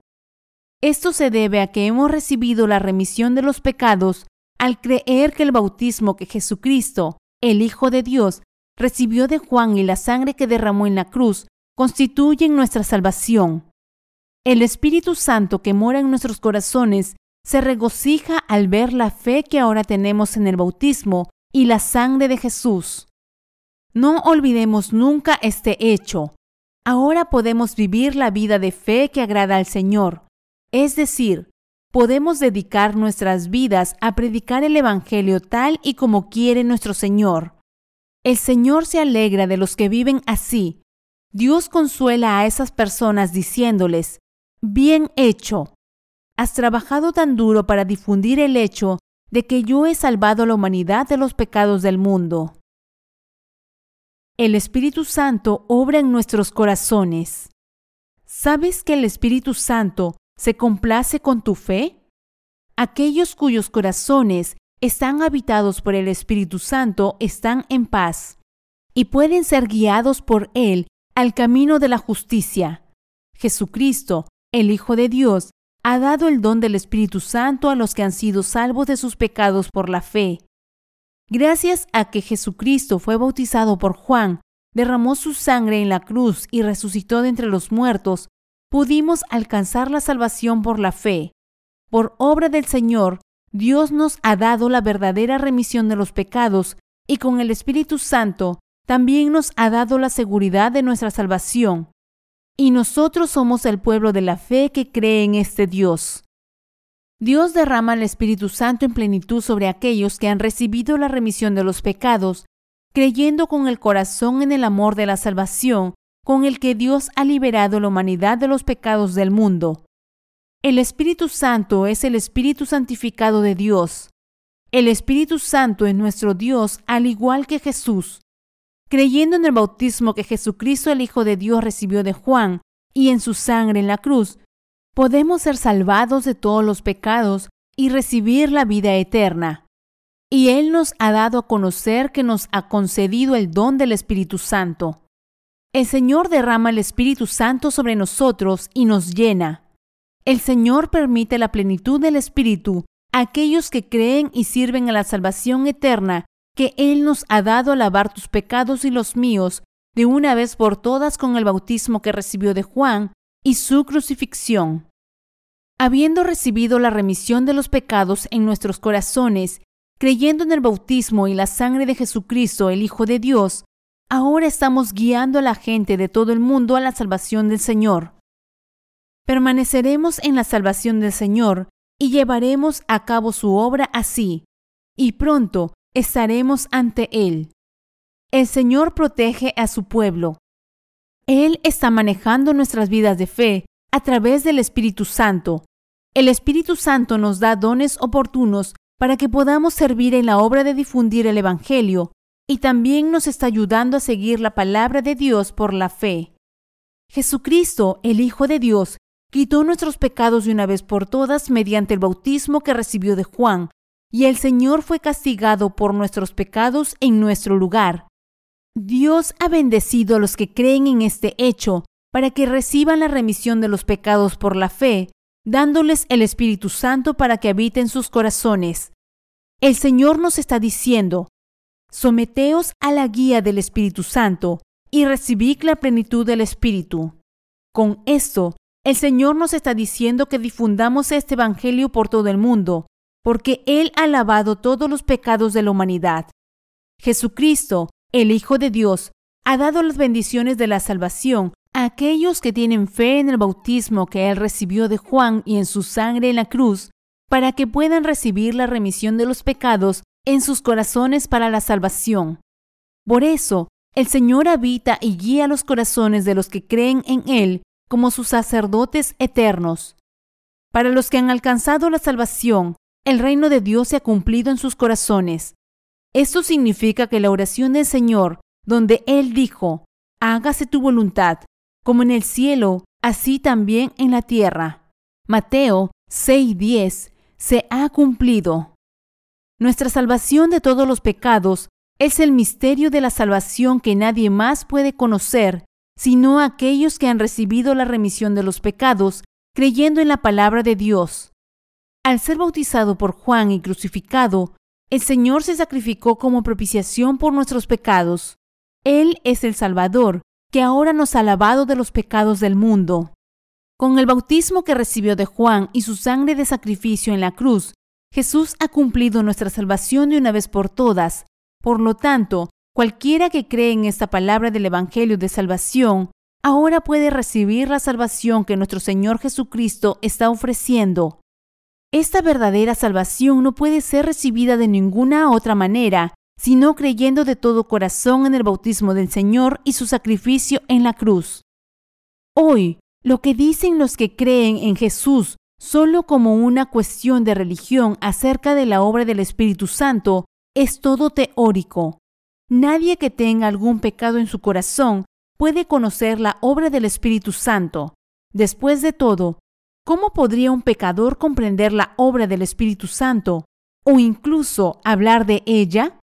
Esto se debe a que hemos recibido la remisión de los pecados al creer que el bautismo que Jesucristo, el Hijo de Dios, recibió de Juan y la sangre que derramó en la cruz constituyen nuestra salvación. El Espíritu Santo que mora en nuestros corazones se regocija al ver la fe que ahora tenemos en el bautismo y la sangre de Jesús. No olvidemos nunca este hecho. Ahora podemos vivir la vida de fe que agrada al Señor, es decir, podemos dedicar nuestras vidas a predicar el Evangelio tal y como quiere nuestro Señor. El Señor se alegra de los que viven así. Dios consuela a esas personas diciéndoles, bien hecho. Has trabajado tan duro para difundir el hecho de que yo he salvado a la humanidad de los pecados del mundo. El Espíritu Santo obra en nuestros corazones. ¿Sabes que el Espíritu Santo se complace con tu fe? Aquellos cuyos corazones están habitados por el Espíritu Santo están en paz y pueden ser guiados por Él al camino de la justicia. Jesucristo, el Hijo de Dios, ha dado el don del Espíritu Santo a los que han sido salvos de sus pecados por la fe. Gracias a que Jesucristo fue bautizado por Juan, derramó su sangre en la cruz y resucitó de entre los muertos, pudimos alcanzar la salvación por la fe. Por obra del Señor, Dios nos ha dado la verdadera remisión de los pecados y con el Espíritu Santo también nos ha dado la seguridad de nuestra salvación. Y nosotros somos el pueblo de la fe que cree en este Dios. Dios derrama el Espíritu Santo en plenitud sobre aquellos que han recibido la remisión de los pecados, creyendo con el corazón en el amor de la salvación con el que Dios ha liberado la humanidad de los pecados del mundo. El Espíritu Santo es el Espíritu santificado de Dios. El Espíritu Santo es nuestro Dios al igual que Jesús. Creyendo en el bautismo que Jesucristo el Hijo de Dios recibió de Juan y en su sangre en la cruz, podemos ser salvados de todos los pecados y recibir la vida eterna. Y Él nos ha dado a conocer que nos ha concedido el don del Espíritu Santo. El Señor derrama el Espíritu Santo sobre nosotros y nos llena. El Señor permite la plenitud del Espíritu a aquellos que creen y sirven a la salvación eterna que Él nos ha dado a lavar tus pecados y los míos de una vez por todas con el bautismo que recibió de Juan y su crucifixión. Habiendo recibido la remisión de los pecados en nuestros corazones, creyendo en el bautismo y la sangre de Jesucristo, el Hijo de Dios, ahora estamos guiando a la gente de todo el mundo a la salvación del Señor. Permaneceremos en la salvación del Señor y llevaremos a cabo su obra así, y pronto estaremos ante Él. El Señor protege a su pueblo. Él está manejando nuestras vidas de fe a través del Espíritu Santo. El Espíritu Santo nos da dones oportunos para que podamos servir en la obra de difundir el Evangelio y también nos está ayudando a seguir la palabra de Dios por la fe. Jesucristo, el Hijo de Dios, quitó nuestros pecados de una vez por todas mediante el bautismo que recibió de Juan, y el Señor fue castigado por nuestros pecados en nuestro lugar. Dios ha bendecido a los que creen en este hecho para que reciban la remisión de los pecados por la fe, dándoles el Espíritu Santo para que habite en sus corazones. El Señor nos está diciendo, someteos a la guía del Espíritu Santo y recibid la plenitud del Espíritu. Con esto, el Señor nos está diciendo que difundamos este Evangelio por todo el mundo, porque Él ha lavado todos los pecados de la humanidad. Jesucristo, el Hijo de Dios, ha dado las bendiciones de la salvación a aquellos que tienen fe en el bautismo que Él recibió de Juan y en su sangre en la cruz, para que puedan recibir la remisión de los pecados en sus corazones para la salvación. Por eso, el Señor habita y guía los corazones de los que creen en Él como sus sacerdotes eternos. Para los que han alcanzado la salvación, el reino de Dios se ha cumplido en sus corazones. Esto significa que la oración del Señor, donde Él dijo, hágase tu voluntad, como en el cielo, así también en la tierra. Mateo 6:10 se ha cumplido. Nuestra salvación de todos los pecados es el misterio de la salvación que nadie más puede conocer sino aquellos que han recibido la remisión de los pecados creyendo en la palabra de Dios. Al ser bautizado por Juan y crucificado, el Señor se sacrificó como propiciación por nuestros pecados. Él es el Salvador, que ahora nos ha lavado de los pecados del mundo. Con el bautismo que recibió de Juan y su sangre de sacrificio en la cruz, Jesús ha cumplido nuestra salvación de una vez por todas. Por lo tanto, Cualquiera que cree en esta palabra del Evangelio de salvación, ahora puede recibir la salvación que nuestro Señor Jesucristo está ofreciendo. Esta verdadera salvación no puede ser recibida de ninguna otra manera, sino creyendo de todo corazón en el bautismo del Señor y su sacrificio en la cruz. Hoy, lo que dicen los que creen en Jesús solo como una cuestión de religión acerca de la obra del Espíritu Santo es todo teórico. Nadie que tenga algún pecado en su corazón puede conocer la obra del Espíritu Santo. Después de todo, ¿cómo podría un pecador comprender la obra del Espíritu Santo o incluso hablar de ella?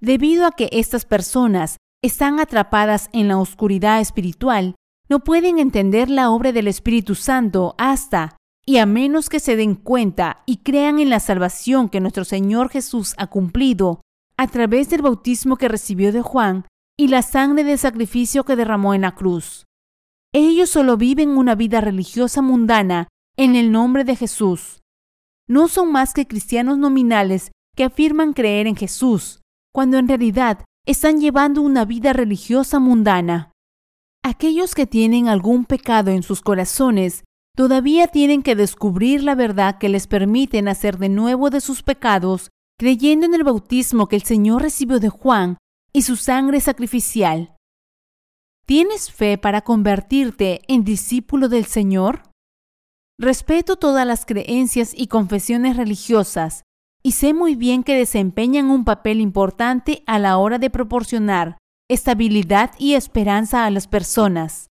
Debido a que estas personas están atrapadas en la oscuridad espiritual, no pueden entender la obra del Espíritu Santo hasta, y a menos que se den cuenta y crean en la salvación que nuestro Señor Jesús ha cumplido, a través del bautismo que recibió de Juan y la sangre de sacrificio que derramó en la cruz. Ellos solo viven una vida religiosa mundana en el nombre de Jesús. No son más que cristianos nominales que afirman creer en Jesús, cuando en realidad están llevando una vida religiosa mundana. Aquellos que tienen algún pecado en sus corazones todavía tienen que descubrir la verdad que les permite nacer de nuevo de sus pecados creyendo en el bautismo que el Señor recibió de Juan y su sangre sacrificial. ¿Tienes fe para convertirte en discípulo del Señor? Respeto todas las creencias y confesiones religiosas y sé muy bien que desempeñan un papel importante a la hora de proporcionar estabilidad y esperanza a las personas.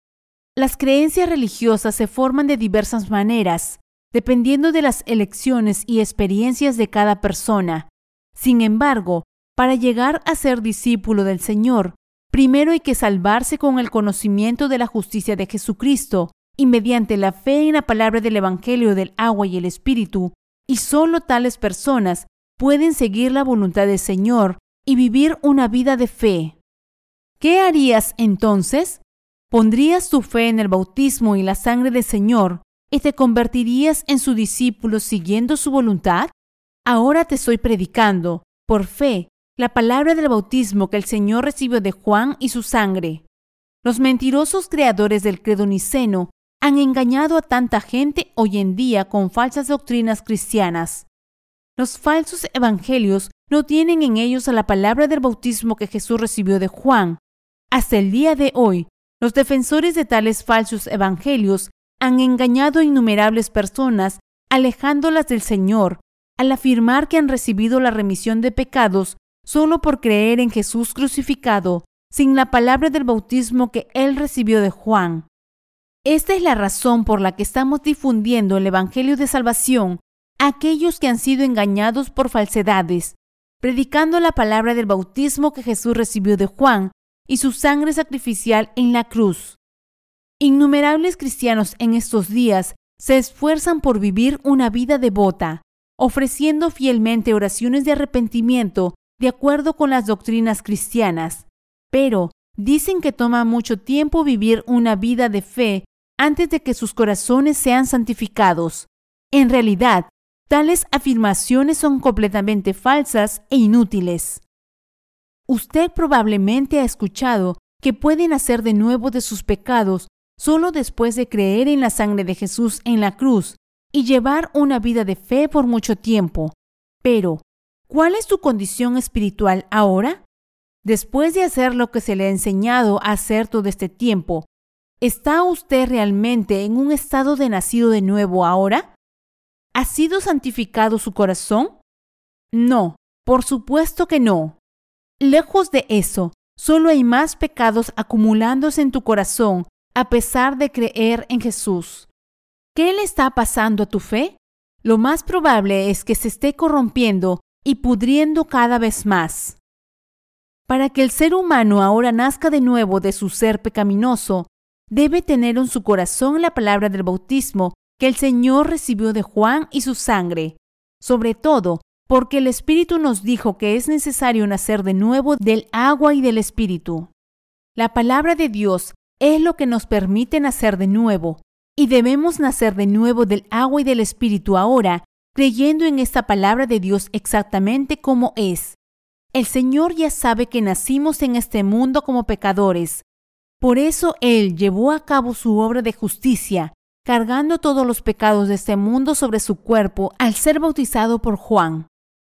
Las creencias religiosas se forman de diversas maneras, dependiendo de las elecciones y experiencias de cada persona. Sin embargo, para llegar a ser discípulo del Señor, primero hay que salvarse con el conocimiento de la justicia de Jesucristo y mediante la fe en la palabra del Evangelio del agua y el Espíritu, y solo tales personas pueden seguir la voluntad del Señor y vivir una vida de fe. ¿Qué harías entonces? ¿Pondrías tu fe en el bautismo y la sangre del Señor y te convertirías en su discípulo siguiendo su voluntad? Ahora te estoy predicando, por fe, la palabra del bautismo que el Señor recibió de Juan y su sangre. Los mentirosos creadores del credo niceno han engañado a tanta gente hoy en día con falsas doctrinas cristianas. Los falsos evangelios no tienen en ellos a la palabra del bautismo que Jesús recibió de Juan. Hasta el día de hoy, los defensores de tales falsos evangelios han engañado a innumerables personas, alejándolas del Señor, al afirmar que han recibido la remisión de pecados solo por creer en Jesús crucificado, sin la palabra del bautismo que él recibió de Juan. Esta es la razón por la que estamos difundiendo el Evangelio de Salvación a aquellos que han sido engañados por falsedades, predicando la palabra del bautismo que Jesús recibió de Juan y su sangre sacrificial en la cruz. Innumerables cristianos en estos días se esfuerzan por vivir una vida devota, ofreciendo fielmente oraciones de arrepentimiento de acuerdo con las doctrinas cristianas, pero dicen que toma mucho tiempo vivir una vida de fe antes de que sus corazones sean santificados. En realidad, tales afirmaciones son completamente falsas e inútiles. Usted probablemente ha escuchado que pueden hacer de nuevo de sus pecados solo después de creer en la sangre de Jesús en la cruz y llevar una vida de fe por mucho tiempo. Pero, ¿cuál es tu condición espiritual ahora? Después de hacer lo que se le ha enseñado a hacer todo este tiempo, ¿está usted realmente en un estado de nacido de nuevo ahora? ¿Ha sido santificado su corazón? No, por supuesto que no. Lejos de eso, solo hay más pecados acumulándose en tu corazón a pesar de creer en Jesús. ¿Qué le está pasando a tu fe? Lo más probable es que se esté corrompiendo y pudriendo cada vez más. Para que el ser humano ahora nazca de nuevo de su ser pecaminoso, debe tener en su corazón la palabra del bautismo que el Señor recibió de Juan y su sangre, sobre todo porque el Espíritu nos dijo que es necesario nacer de nuevo del agua y del Espíritu. La palabra de Dios es lo que nos permite nacer de nuevo, y debemos nacer de nuevo del agua y del Espíritu ahora, creyendo en esta palabra de Dios exactamente como es. El Señor ya sabe que nacimos en este mundo como pecadores. Por eso Él llevó a cabo su obra de justicia, cargando todos los pecados de este mundo sobre su cuerpo al ser bautizado por Juan.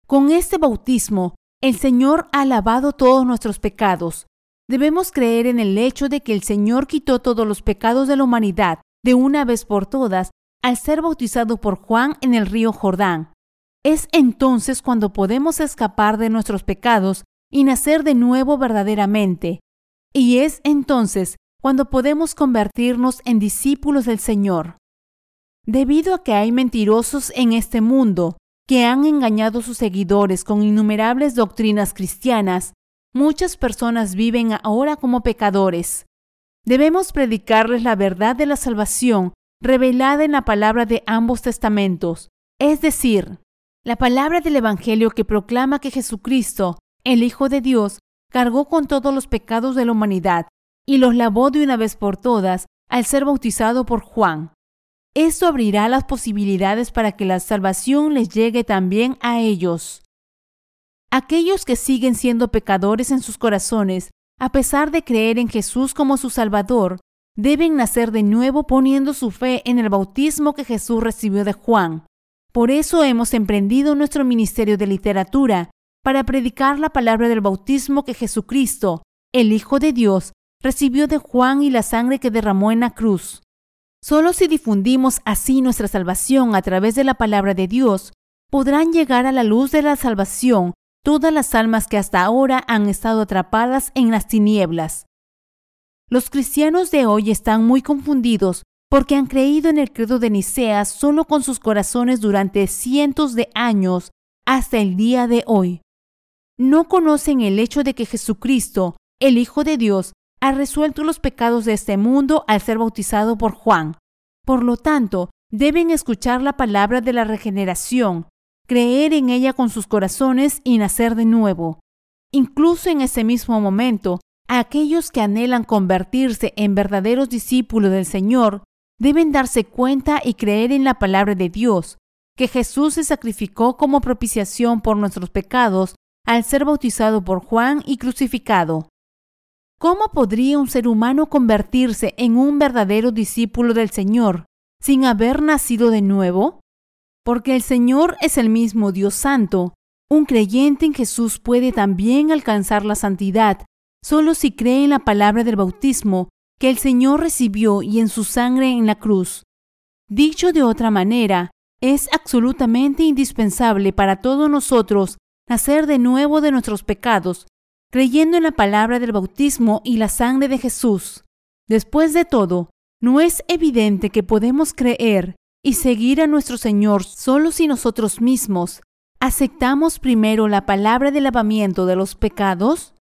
Con este bautismo, el Señor ha lavado todos nuestros pecados, Debemos creer en el hecho de que el Señor quitó todos los pecados de la humanidad de una vez por todas al ser bautizado por Juan en el río Jordán. Es entonces cuando podemos escapar de nuestros pecados y nacer de nuevo verdaderamente. Y es entonces cuando podemos convertirnos en discípulos del Señor. Debido a que hay mentirosos en este mundo que han engañado a sus seguidores con innumerables doctrinas cristianas, Muchas personas viven ahora como pecadores. Debemos predicarles la verdad de la salvación revelada en la palabra de ambos testamentos, es decir, la palabra del Evangelio que proclama que Jesucristo, el Hijo de Dios, cargó con todos los pecados de la humanidad y los lavó de una vez por todas al ser bautizado por Juan. Esto abrirá las posibilidades para que la salvación les llegue también a ellos. Aquellos que siguen siendo pecadores en sus corazones, a pesar de creer en Jesús como su Salvador, deben nacer de nuevo poniendo su fe en el bautismo que Jesús recibió de Juan. Por eso hemos emprendido nuestro ministerio de literatura, para predicar la palabra del bautismo que Jesucristo, el Hijo de Dios, recibió de Juan y la sangre que derramó en la cruz. Solo si difundimos así nuestra salvación a través de la palabra de Dios, podrán llegar a la luz de la salvación todas las almas que hasta ahora han estado atrapadas en las tinieblas. Los cristianos de hoy están muy confundidos porque han creído en el credo de Nicea solo con sus corazones durante cientos de años hasta el día de hoy. No conocen el hecho de que Jesucristo, el Hijo de Dios, ha resuelto los pecados de este mundo al ser bautizado por Juan. Por lo tanto, deben escuchar la palabra de la regeneración, creer en ella con sus corazones y nacer de nuevo. Incluso en ese mismo momento, aquellos que anhelan convertirse en verdaderos discípulos del Señor deben darse cuenta y creer en la palabra de Dios, que Jesús se sacrificó como propiciación por nuestros pecados al ser bautizado por Juan y crucificado. ¿Cómo podría un ser humano convertirse en un verdadero discípulo del Señor sin haber nacido de nuevo? Porque el Señor es el mismo Dios Santo. Un creyente en Jesús puede también alcanzar la santidad solo si cree en la palabra del bautismo que el Señor recibió y en su sangre en la cruz. Dicho de otra manera, es absolutamente indispensable para todos nosotros nacer de nuevo de nuestros pecados, creyendo en la palabra del bautismo y la sangre de Jesús. Después de todo, ¿no es evidente que podemos creer y seguir a nuestro Señor solo si nosotros mismos aceptamos primero la palabra del lavamiento de los pecados?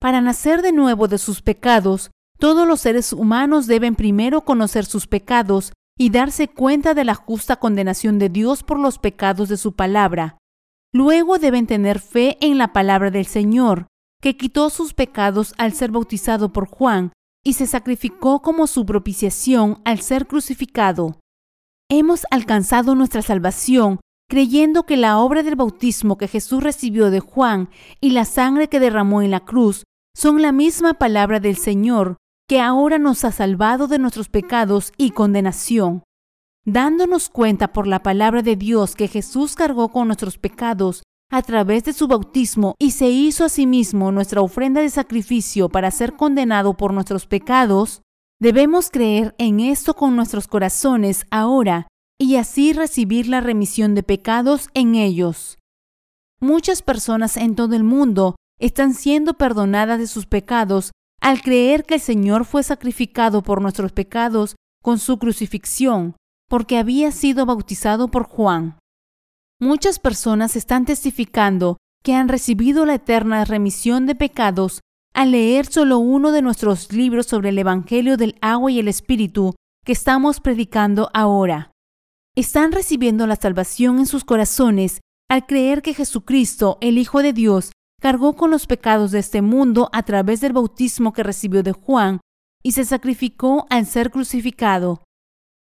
Para nacer de nuevo de sus pecados, todos los seres humanos deben primero conocer sus pecados y darse cuenta de la justa condenación de Dios por los pecados de su palabra. Luego deben tener fe en la palabra del Señor, que quitó sus pecados al ser bautizado por Juan y se sacrificó como su propiciación al ser crucificado. Hemos alcanzado nuestra salvación creyendo que la obra del bautismo que Jesús recibió de Juan y la sangre que derramó en la cruz son la misma palabra del Señor que ahora nos ha salvado de nuestros pecados y condenación. Dándonos cuenta por la palabra de Dios que Jesús cargó con nuestros pecados a través de su bautismo y se hizo a sí mismo nuestra ofrenda de sacrificio para ser condenado por nuestros pecados, debemos creer en esto con nuestros corazones ahora y así recibir la remisión de pecados en ellos. Muchas personas en todo el mundo están siendo perdonadas de sus pecados al creer que el Señor fue sacrificado por nuestros pecados con su crucifixión, porque había sido bautizado por Juan. Muchas personas están testificando que han recibido la eterna remisión de pecados al leer solo uno de nuestros libros sobre el Evangelio del agua y el Espíritu que estamos predicando ahora. Están recibiendo la salvación en sus corazones al creer que Jesucristo, el Hijo de Dios, cargó con los pecados de este mundo a través del bautismo que recibió de Juan y se sacrificó al ser crucificado.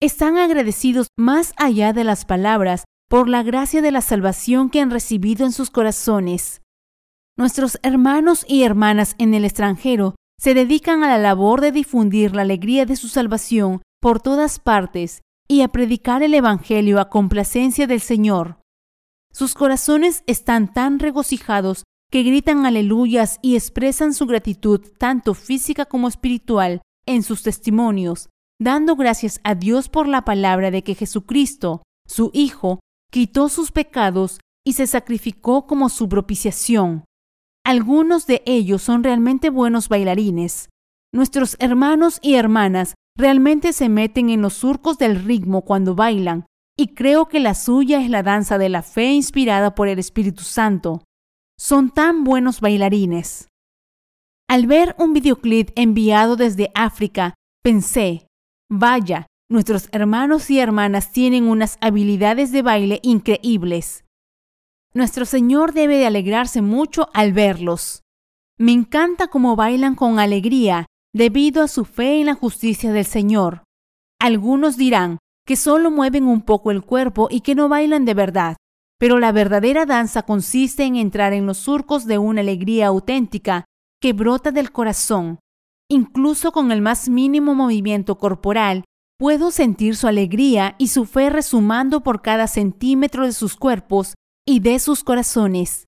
Están agradecidos más allá de las palabras por la gracia de la salvación que han recibido en sus corazones. Nuestros hermanos y hermanas en el extranjero se dedican a la labor de difundir la alegría de su salvación por todas partes y a predicar el Evangelio a complacencia del Señor. Sus corazones están tan regocijados que gritan aleluyas y expresan su gratitud tanto física como espiritual en sus testimonios, dando gracias a Dios por la palabra de que Jesucristo, su Hijo, quitó sus pecados y se sacrificó como su propiciación. Algunos de ellos son realmente buenos bailarines. Nuestros hermanos y hermanas realmente se meten en los surcos del ritmo cuando bailan, y creo que la suya es la danza de la fe inspirada por el Espíritu Santo son tan buenos bailarines. Al ver un videoclip enviado desde África, pensé, vaya, nuestros hermanos y hermanas tienen unas habilidades de baile increíbles. Nuestro Señor debe de alegrarse mucho al verlos. Me encanta cómo bailan con alegría debido a su fe en la justicia del Señor. Algunos dirán que solo mueven un poco el cuerpo y que no bailan de verdad. Pero la verdadera danza consiste en entrar en los surcos de una alegría auténtica que brota del corazón. Incluso con el más mínimo movimiento corporal, puedo sentir su alegría y su fe resumando por cada centímetro de sus cuerpos y de sus corazones.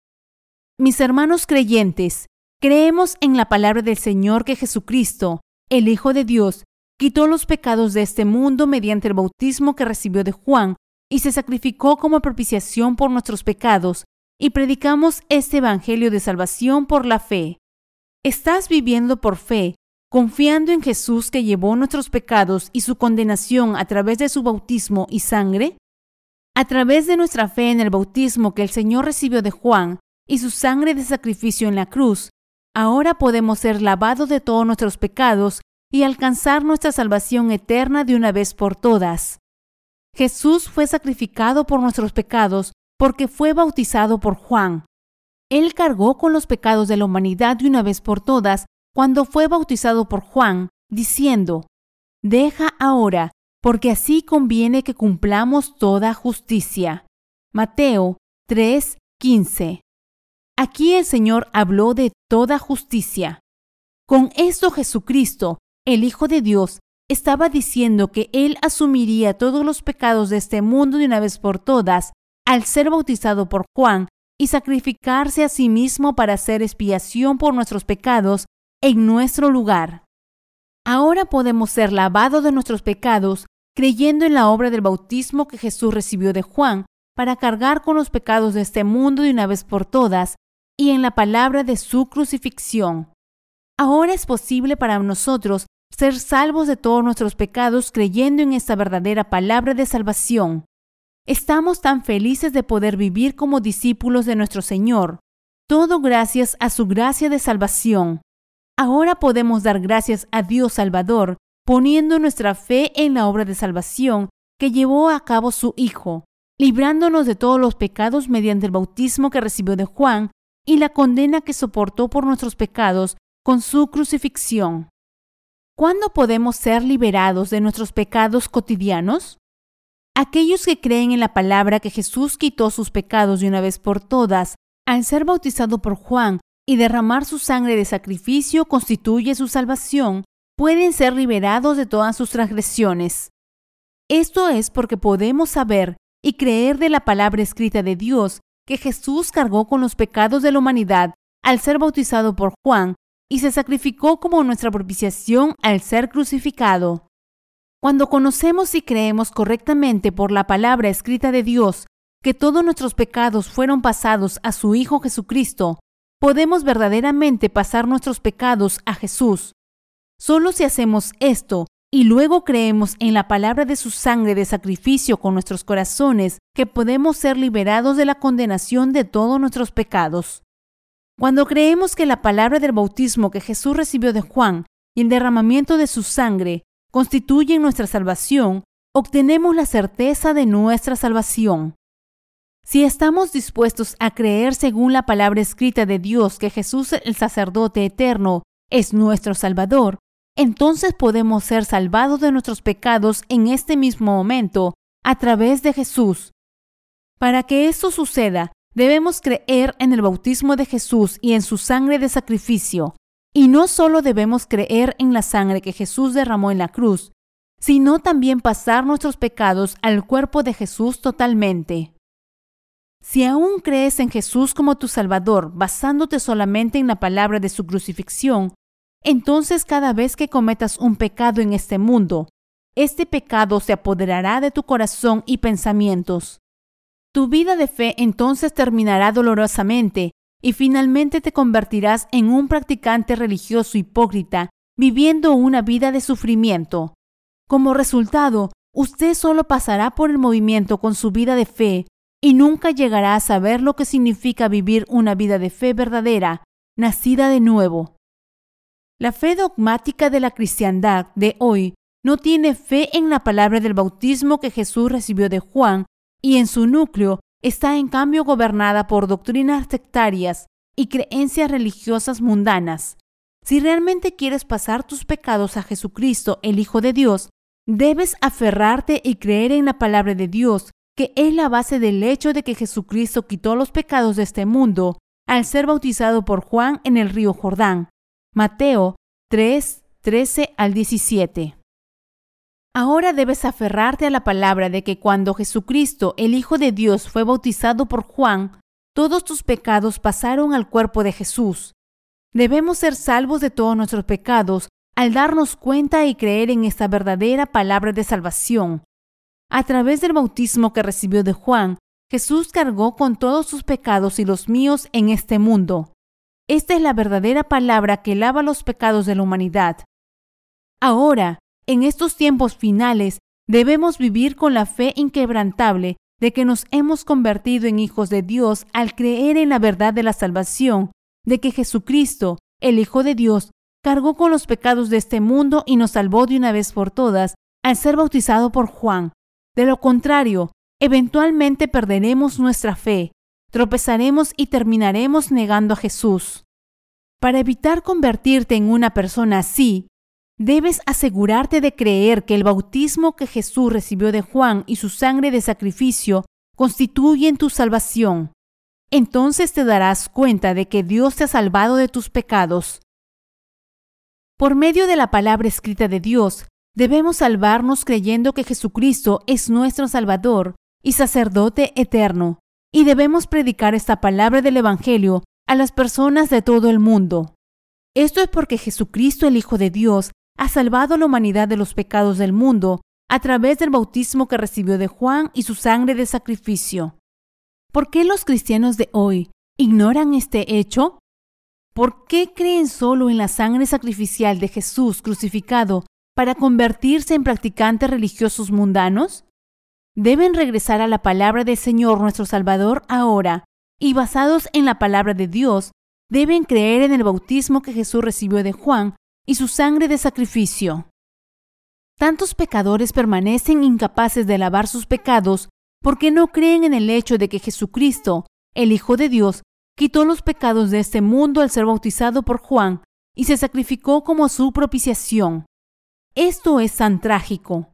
Mis hermanos creyentes, creemos en la palabra del Señor que Jesucristo, el Hijo de Dios, quitó los pecados de este mundo mediante el bautismo que recibió de Juan y se sacrificó como propiciación por nuestros pecados, y predicamos este Evangelio de salvación por la fe. ¿Estás viviendo por fe, confiando en Jesús que llevó nuestros pecados y su condenación a través de su bautismo y sangre? A través de nuestra fe en el bautismo que el Señor recibió de Juan y su sangre de sacrificio en la cruz, ahora podemos ser lavados de todos nuestros pecados y alcanzar nuestra salvación eterna de una vez por todas. Jesús fue sacrificado por nuestros pecados porque fue bautizado por Juan. Él cargó con los pecados de la humanidad de una vez por todas cuando fue bautizado por Juan, diciendo, Deja ahora porque así conviene que cumplamos toda justicia. Mateo 3:15. Aquí el Señor habló de toda justicia. Con esto Jesucristo, el Hijo de Dios, estaba diciendo que Él asumiría todos los pecados de este mundo de una vez por todas al ser bautizado por Juan y sacrificarse a sí mismo para hacer expiación por nuestros pecados en nuestro lugar. Ahora podemos ser lavados de nuestros pecados creyendo en la obra del bautismo que Jesús recibió de Juan para cargar con los pecados de este mundo de una vez por todas y en la palabra de su crucifixión. Ahora es posible para nosotros ser salvos de todos nuestros pecados creyendo en esta verdadera palabra de salvación. Estamos tan felices de poder vivir como discípulos de nuestro Señor, todo gracias a su gracia de salvación. Ahora podemos dar gracias a Dios Salvador, poniendo nuestra fe en la obra de salvación que llevó a cabo su Hijo, librándonos de todos los pecados mediante el bautismo que recibió de Juan y la condena que soportó por nuestros pecados con su crucifixión. ¿Cuándo podemos ser liberados de nuestros pecados cotidianos? Aquellos que creen en la palabra que Jesús quitó sus pecados de una vez por todas al ser bautizado por Juan y derramar su sangre de sacrificio constituye su salvación, pueden ser liberados de todas sus transgresiones. Esto es porque podemos saber y creer de la palabra escrita de Dios que Jesús cargó con los pecados de la humanidad al ser bautizado por Juan y se sacrificó como nuestra propiciación al ser crucificado. Cuando conocemos y creemos correctamente por la palabra escrita de Dios que todos nuestros pecados fueron pasados a su Hijo Jesucristo, podemos verdaderamente pasar nuestros pecados a Jesús. Solo si hacemos esto y luego creemos en la palabra de su sangre de sacrificio con nuestros corazones, que podemos ser liberados de la condenación de todos nuestros pecados. Cuando creemos que la palabra del bautismo que Jesús recibió de Juan y el derramamiento de su sangre constituyen nuestra salvación, obtenemos la certeza de nuestra salvación. Si estamos dispuestos a creer según la palabra escrita de Dios que Jesús el sacerdote eterno es nuestro Salvador, entonces podemos ser salvados de nuestros pecados en este mismo momento a través de Jesús. Para que esto suceda, debemos creer en el bautismo de Jesús y en su sangre de sacrificio, y no solo debemos creer en la sangre que Jesús derramó en la cruz, sino también pasar nuestros pecados al cuerpo de Jesús totalmente. Si aún crees en Jesús como tu Salvador, basándote solamente en la palabra de su crucifixión, entonces cada vez que cometas un pecado en este mundo, este pecado se apoderará de tu corazón y pensamientos. Tu vida de fe entonces terminará dolorosamente y finalmente te convertirás en un practicante religioso hipócrita, viviendo una vida de sufrimiento. Como resultado, usted solo pasará por el movimiento con su vida de fe y nunca llegará a saber lo que significa vivir una vida de fe verdadera, nacida de nuevo. La fe dogmática de la cristiandad de hoy no tiene fe en la palabra del bautismo que Jesús recibió de Juan y en su núcleo está en cambio gobernada por doctrinas sectarias y creencias religiosas mundanas. Si realmente quieres pasar tus pecados a Jesucristo, el Hijo de Dios, debes aferrarte y creer en la palabra de Dios, que es la base del hecho de que Jesucristo quitó los pecados de este mundo al ser bautizado por Juan en el río Jordán. Mateo 3, 13 al 17. Ahora debes aferrarte a la palabra de que cuando Jesucristo, el Hijo de Dios, fue bautizado por Juan, todos tus pecados pasaron al cuerpo de Jesús. Debemos ser salvos de todos nuestros pecados al darnos cuenta y creer en esta verdadera palabra de salvación. A través del bautismo que recibió de Juan, Jesús cargó con todos sus pecados y los míos en este mundo. Esta es la verdadera palabra que lava los pecados de la humanidad. Ahora, en estos tiempos finales debemos vivir con la fe inquebrantable de que nos hemos convertido en hijos de Dios al creer en la verdad de la salvación, de que Jesucristo, el Hijo de Dios, cargó con los pecados de este mundo y nos salvó de una vez por todas al ser bautizado por Juan. De lo contrario, eventualmente perderemos nuestra fe, tropezaremos y terminaremos negando a Jesús. Para evitar convertirte en una persona así, debes asegurarte de creer que el bautismo que Jesús recibió de Juan y su sangre de sacrificio constituyen tu salvación. Entonces te darás cuenta de que Dios te ha salvado de tus pecados. Por medio de la palabra escrita de Dios, debemos salvarnos creyendo que Jesucristo es nuestro Salvador y sacerdote eterno, y debemos predicar esta palabra del Evangelio a las personas de todo el mundo. Esto es porque Jesucristo, el Hijo de Dios, ha salvado a la humanidad de los pecados del mundo a través del bautismo que recibió de Juan y su sangre de sacrificio. ¿Por qué los cristianos de hoy ignoran este hecho? ¿Por qué creen solo en la sangre sacrificial de Jesús crucificado para convertirse en practicantes religiosos mundanos? Deben regresar a la palabra del Señor nuestro Salvador ahora y basados en la palabra de Dios, deben creer en el bautismo que Jesús recibió de Juan y su sangre de sacrificio. Tantos pecadores permanecen incapaces de lavar sus pecados porque no creen en el hecho de que Jesucristo, el Hijo de Dios, quitó los pecados de este mundo al ser bautizado por Juan y se sacrificó como su propiciación. Esto es tan trágico.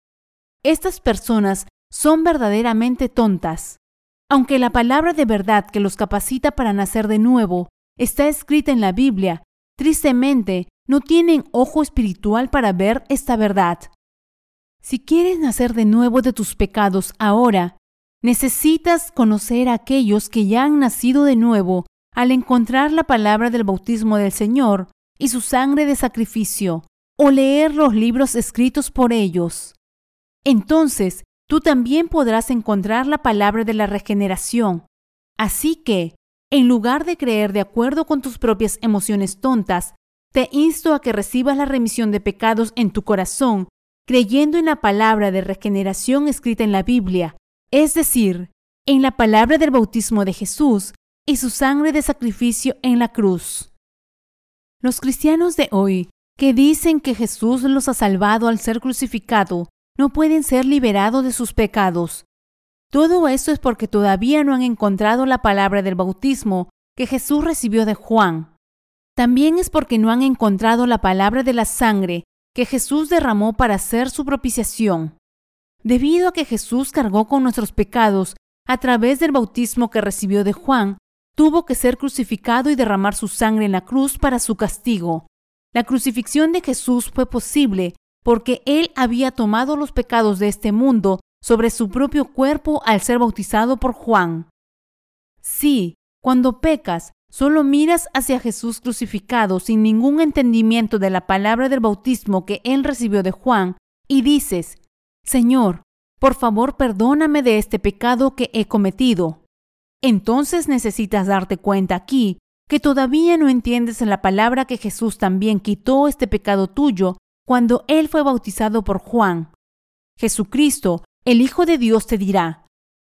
Estas personas son verdaderamente tontas. Aunque la palabra de verdad que los capacita para nacer de nuevo está escrita en la Biblia, tristemente no tienen ojo espiritual para ver esta verdad. Si quieres nacer de nuevo de tus pecados ahora, necesitas conocer a aquellos que ya han nacido de nuevo al encontrar la palabra del bautismo del Señor y su sangre de sacrificio, o leer los libros escritos por ellos. Entonces, tú también podrás encontrar la palabra de la regeneración. Así que, en lugar de creer de acuerdo con tus propias emociones tontas, te insto a que recibas la remisión de pecados en tu corazón, creyendo en la palabra de regeneración escrita en la Biblia, es decir, en la palabra del bautismo de Jesús y su sangre de sacrificio en la cruz. Los cristianos de hoy, que dicen que Jesús los ha salvado al ser crucificado, no pueden ser liberados de sus pecados. Todo esto es porque todavía no han encontrado la palabra del bautismo que Jesús recibió de Juan. También es porque no han encontrado la palabra de la sangre que Jesús derramó para hacer su propiciación. Debido a que Jesús cargó con nuestros pecados a través del bautismo que recibió de Juan, tuvo que ser crucificado y derramar su sangre en la cruz para su castigo. La crucifixión de Jesús fue posible porque Él había tomado los pecados de este mundo sobre su propio cuerpo al ser bautizado por Juan. Sí, cuando pecas, Solo miras hacia Jesús crucificado sin ningún entendimiento de la palabra del bautismo que él recibió de Juan y dices, Señor, por favor perdóname de este pecado que he cometido. Entonces necesitas darte cuenta aquí que todavía no entiendes en la palabra que Jesús también quitó este pecado tuyo cuando él fue bautizado por Juan. Jesucristo, el Hijo de Dios, te dirá,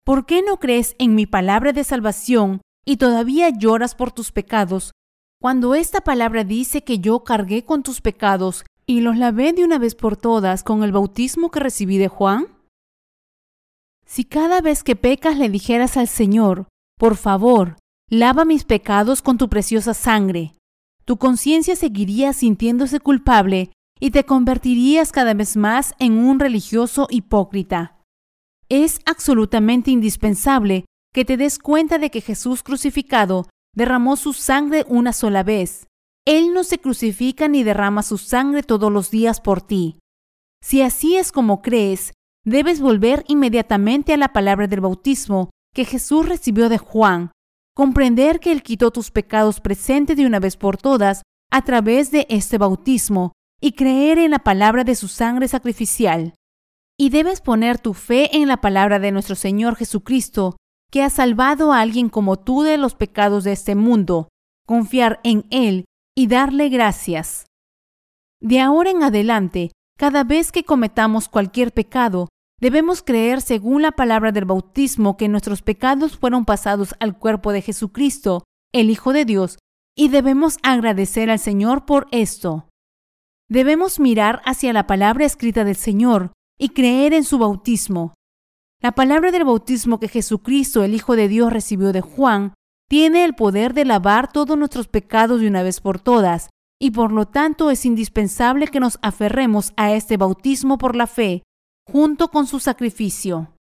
¿por qué no crees en mi palabra de salvación y todavía lloras por tus pecados, cuando esta palabra dice que yo cargué con tus pecados y los lavé de una vez por todas con el bautismo que recibí de Juan? Si cada vez que pecas le dijeras al Señor, por favor, lava mis pecados con tu preciosa sangre, tu conciencia seguiría sintiéndose culpable y te convertirías cada vez más en un religioso hipócrita. Es absolutamente indispensable que te des cuenta de que Jesús crucificado derramó su sangre una sola vez. Él no se crucifica ni derrama su sangre todos los días por ti. Si así es como crees, debes volver inmediatamente a la palabra del bautismo que Jesús recibió de Juan, comprender que Él quitó tus pecados presentes de una vez por todas a través de este bautismo y creer en la palabra de su sangre sacrificial. Y debes poner tu fe en la palabra de nuestro Señor Jesucristo, que ha salvado a alguien como tú de los pecados de este mundo, confiar en Él y darle gracias. De ahora en adelante, cada vez que cometamos cualquier pecado, debemos creer según la palabra del bautismo que nuestros pecados fueron pasados al cuerpo de Jesucristo, el Hijo de Dios, y debemos agradecer al Señor por esto. Debemos mirar hacia la palabra escrita del Señor y creer en su bautismo, la palabra del bautismo que Jesucristo, el Hijo de Dios, recibió de Juan, tiene el poder de lavar todos nuestros pecados de una vez por todas y por lo tanto es indispensable que nos aferremos a este bautismo por la fe, junto con su sacrificio.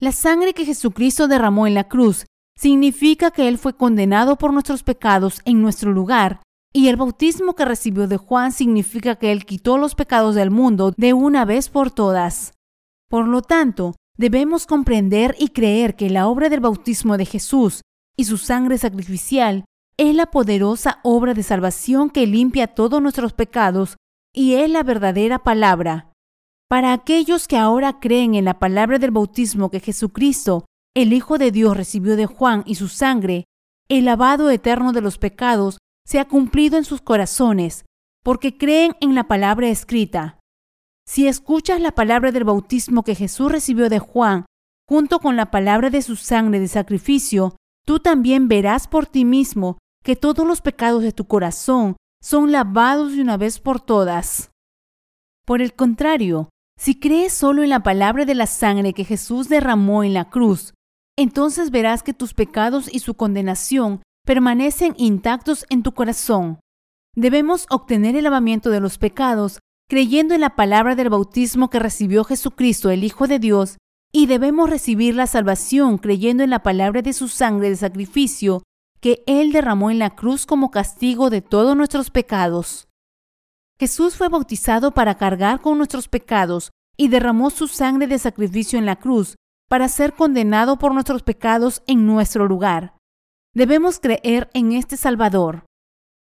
La sangre que Jesucristo derramó en la cruz significa que Él fue condenado por nuestros pecados en nuestro lugar, y el bautismo que recibió de Juan significa que Él quitó los pecados del mundo de una vez por todas. Por lo tanto, debemos comprender y creer que la obra del bautismo de Jesús y su sangre sacrificial es la poderosa obra de salvación que limpia todos nuestros pecados y es la verdadera palabra. Para aquellos que ahora creen en la palabra del bautismo que Jesucristo, el Hijo de Dios, recibió de Juan y su sangre, el lavado eterno de los pecados se ha cumplido en sus corazones, porque creen en la palabra escrita. Si escuchas la palabra del bautismo que Jesús recibió de Juan, junto con la palabra de su sangre de sacrificio, tú también verás por ti mismo que todos los pecados de tu corazón son lavados de una vez por todas. Por el contrario, si crees solo en la palabra de la sangre que Jesús derramó en la cruz, entonces verás que tus pecados y su condenación permanecen intactos en tu corazón. Debemos obtener el lavamiento de los pecados creyendo en la palabra del bautismo que recibió Jesucristo, el Hijo de Dios, y debemos recibir la salvación creyendo en la palabra de su sangre de sacrificio que Él derramó en la cruz como castigo de todos nuestros pecados. Jesús fue bautizado para cargar con nuestros pecados y derramó su sangre de sacrificio en la cruz para ser condenado por nuestros pecados en nuestro lugar. Debemos creer en este Salvador.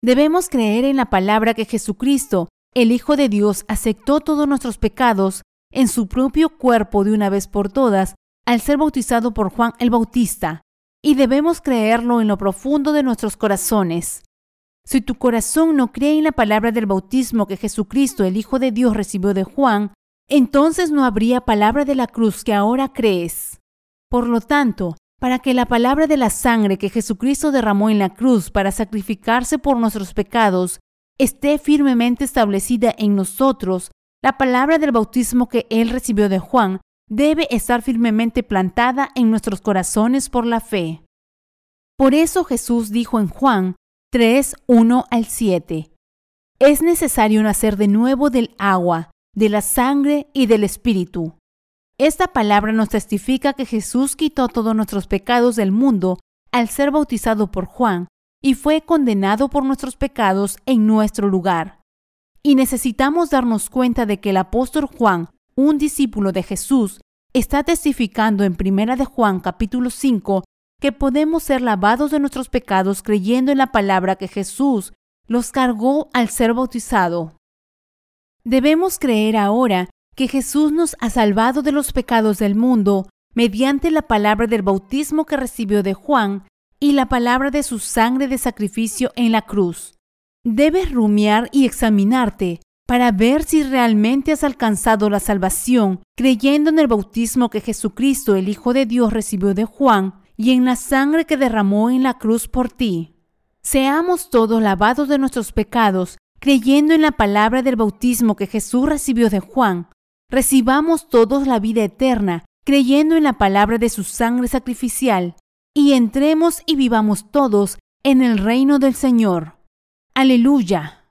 Debemos creer en la palabra que Jesucristo, el Hijo de Dios, aceptó todos nuestros pecados en su propio cuerpo de una vez por todas al ser bautizado por Juan el Bautista y debemos creerlo en lo profundo de nuestros corazones. Si tu corazón no cree en la palabra del bautismo que Jesucristo, el Hijo de Dios, recibió de Juan, entonces no habría palabra de la cruz que ahora crees. Por lo tanto, para que la palabra de la sangre que Jesucristo derramó en la cruz para sacrificarse por nuestros pecados esté firmemente establecida en nosotros, la palabra del bautismo que Él recibió de Juan debe estar firmemente plantada en nuestros corazones por la fe. Por eso Jesús dijo en Juan 3, 1 al 7, Es necesario nacer de nuevo del agua, de la sangre y del Espíritu. Esta palabra nos testifica que Jesús quitó todos nuestros pecados del mundo al ser bautizado por Juan y fue condenado por nuestros pecados en nuestro lugar. Y necesitamos darnos cuenta de que el apóstol Juan un discípulo de Jesús, está testificando en Primera de Juan capítulo 5 que podemos ser lavados de nuestros pecados creyendo en la palabra que Jesús los cargó al ser bautizado. Debemos creer ahora que Jesús nos ha salvado de los pecados del mundo mediante la palabra del bautismo que recibió de Juan y la palabra de su sangre de sacrificio en la cruz. Debes rumiar y examinarte para ver si realmente has alcanzado la salvación creyendo en el bautismo que Jesucristo, el Hijo de Dios, recibió de Juan y en la sangre que derramó en la cruz por ti. Seamos todos lavados de nuestros pecados creyendo en la palabra del bautismo que Jesús recibió de Juan. Recibamos todos la vida eterna creyendo en la palabra de su sangre sacrificial y entremos y vivamos todos en el reino del Señor. Aleluya.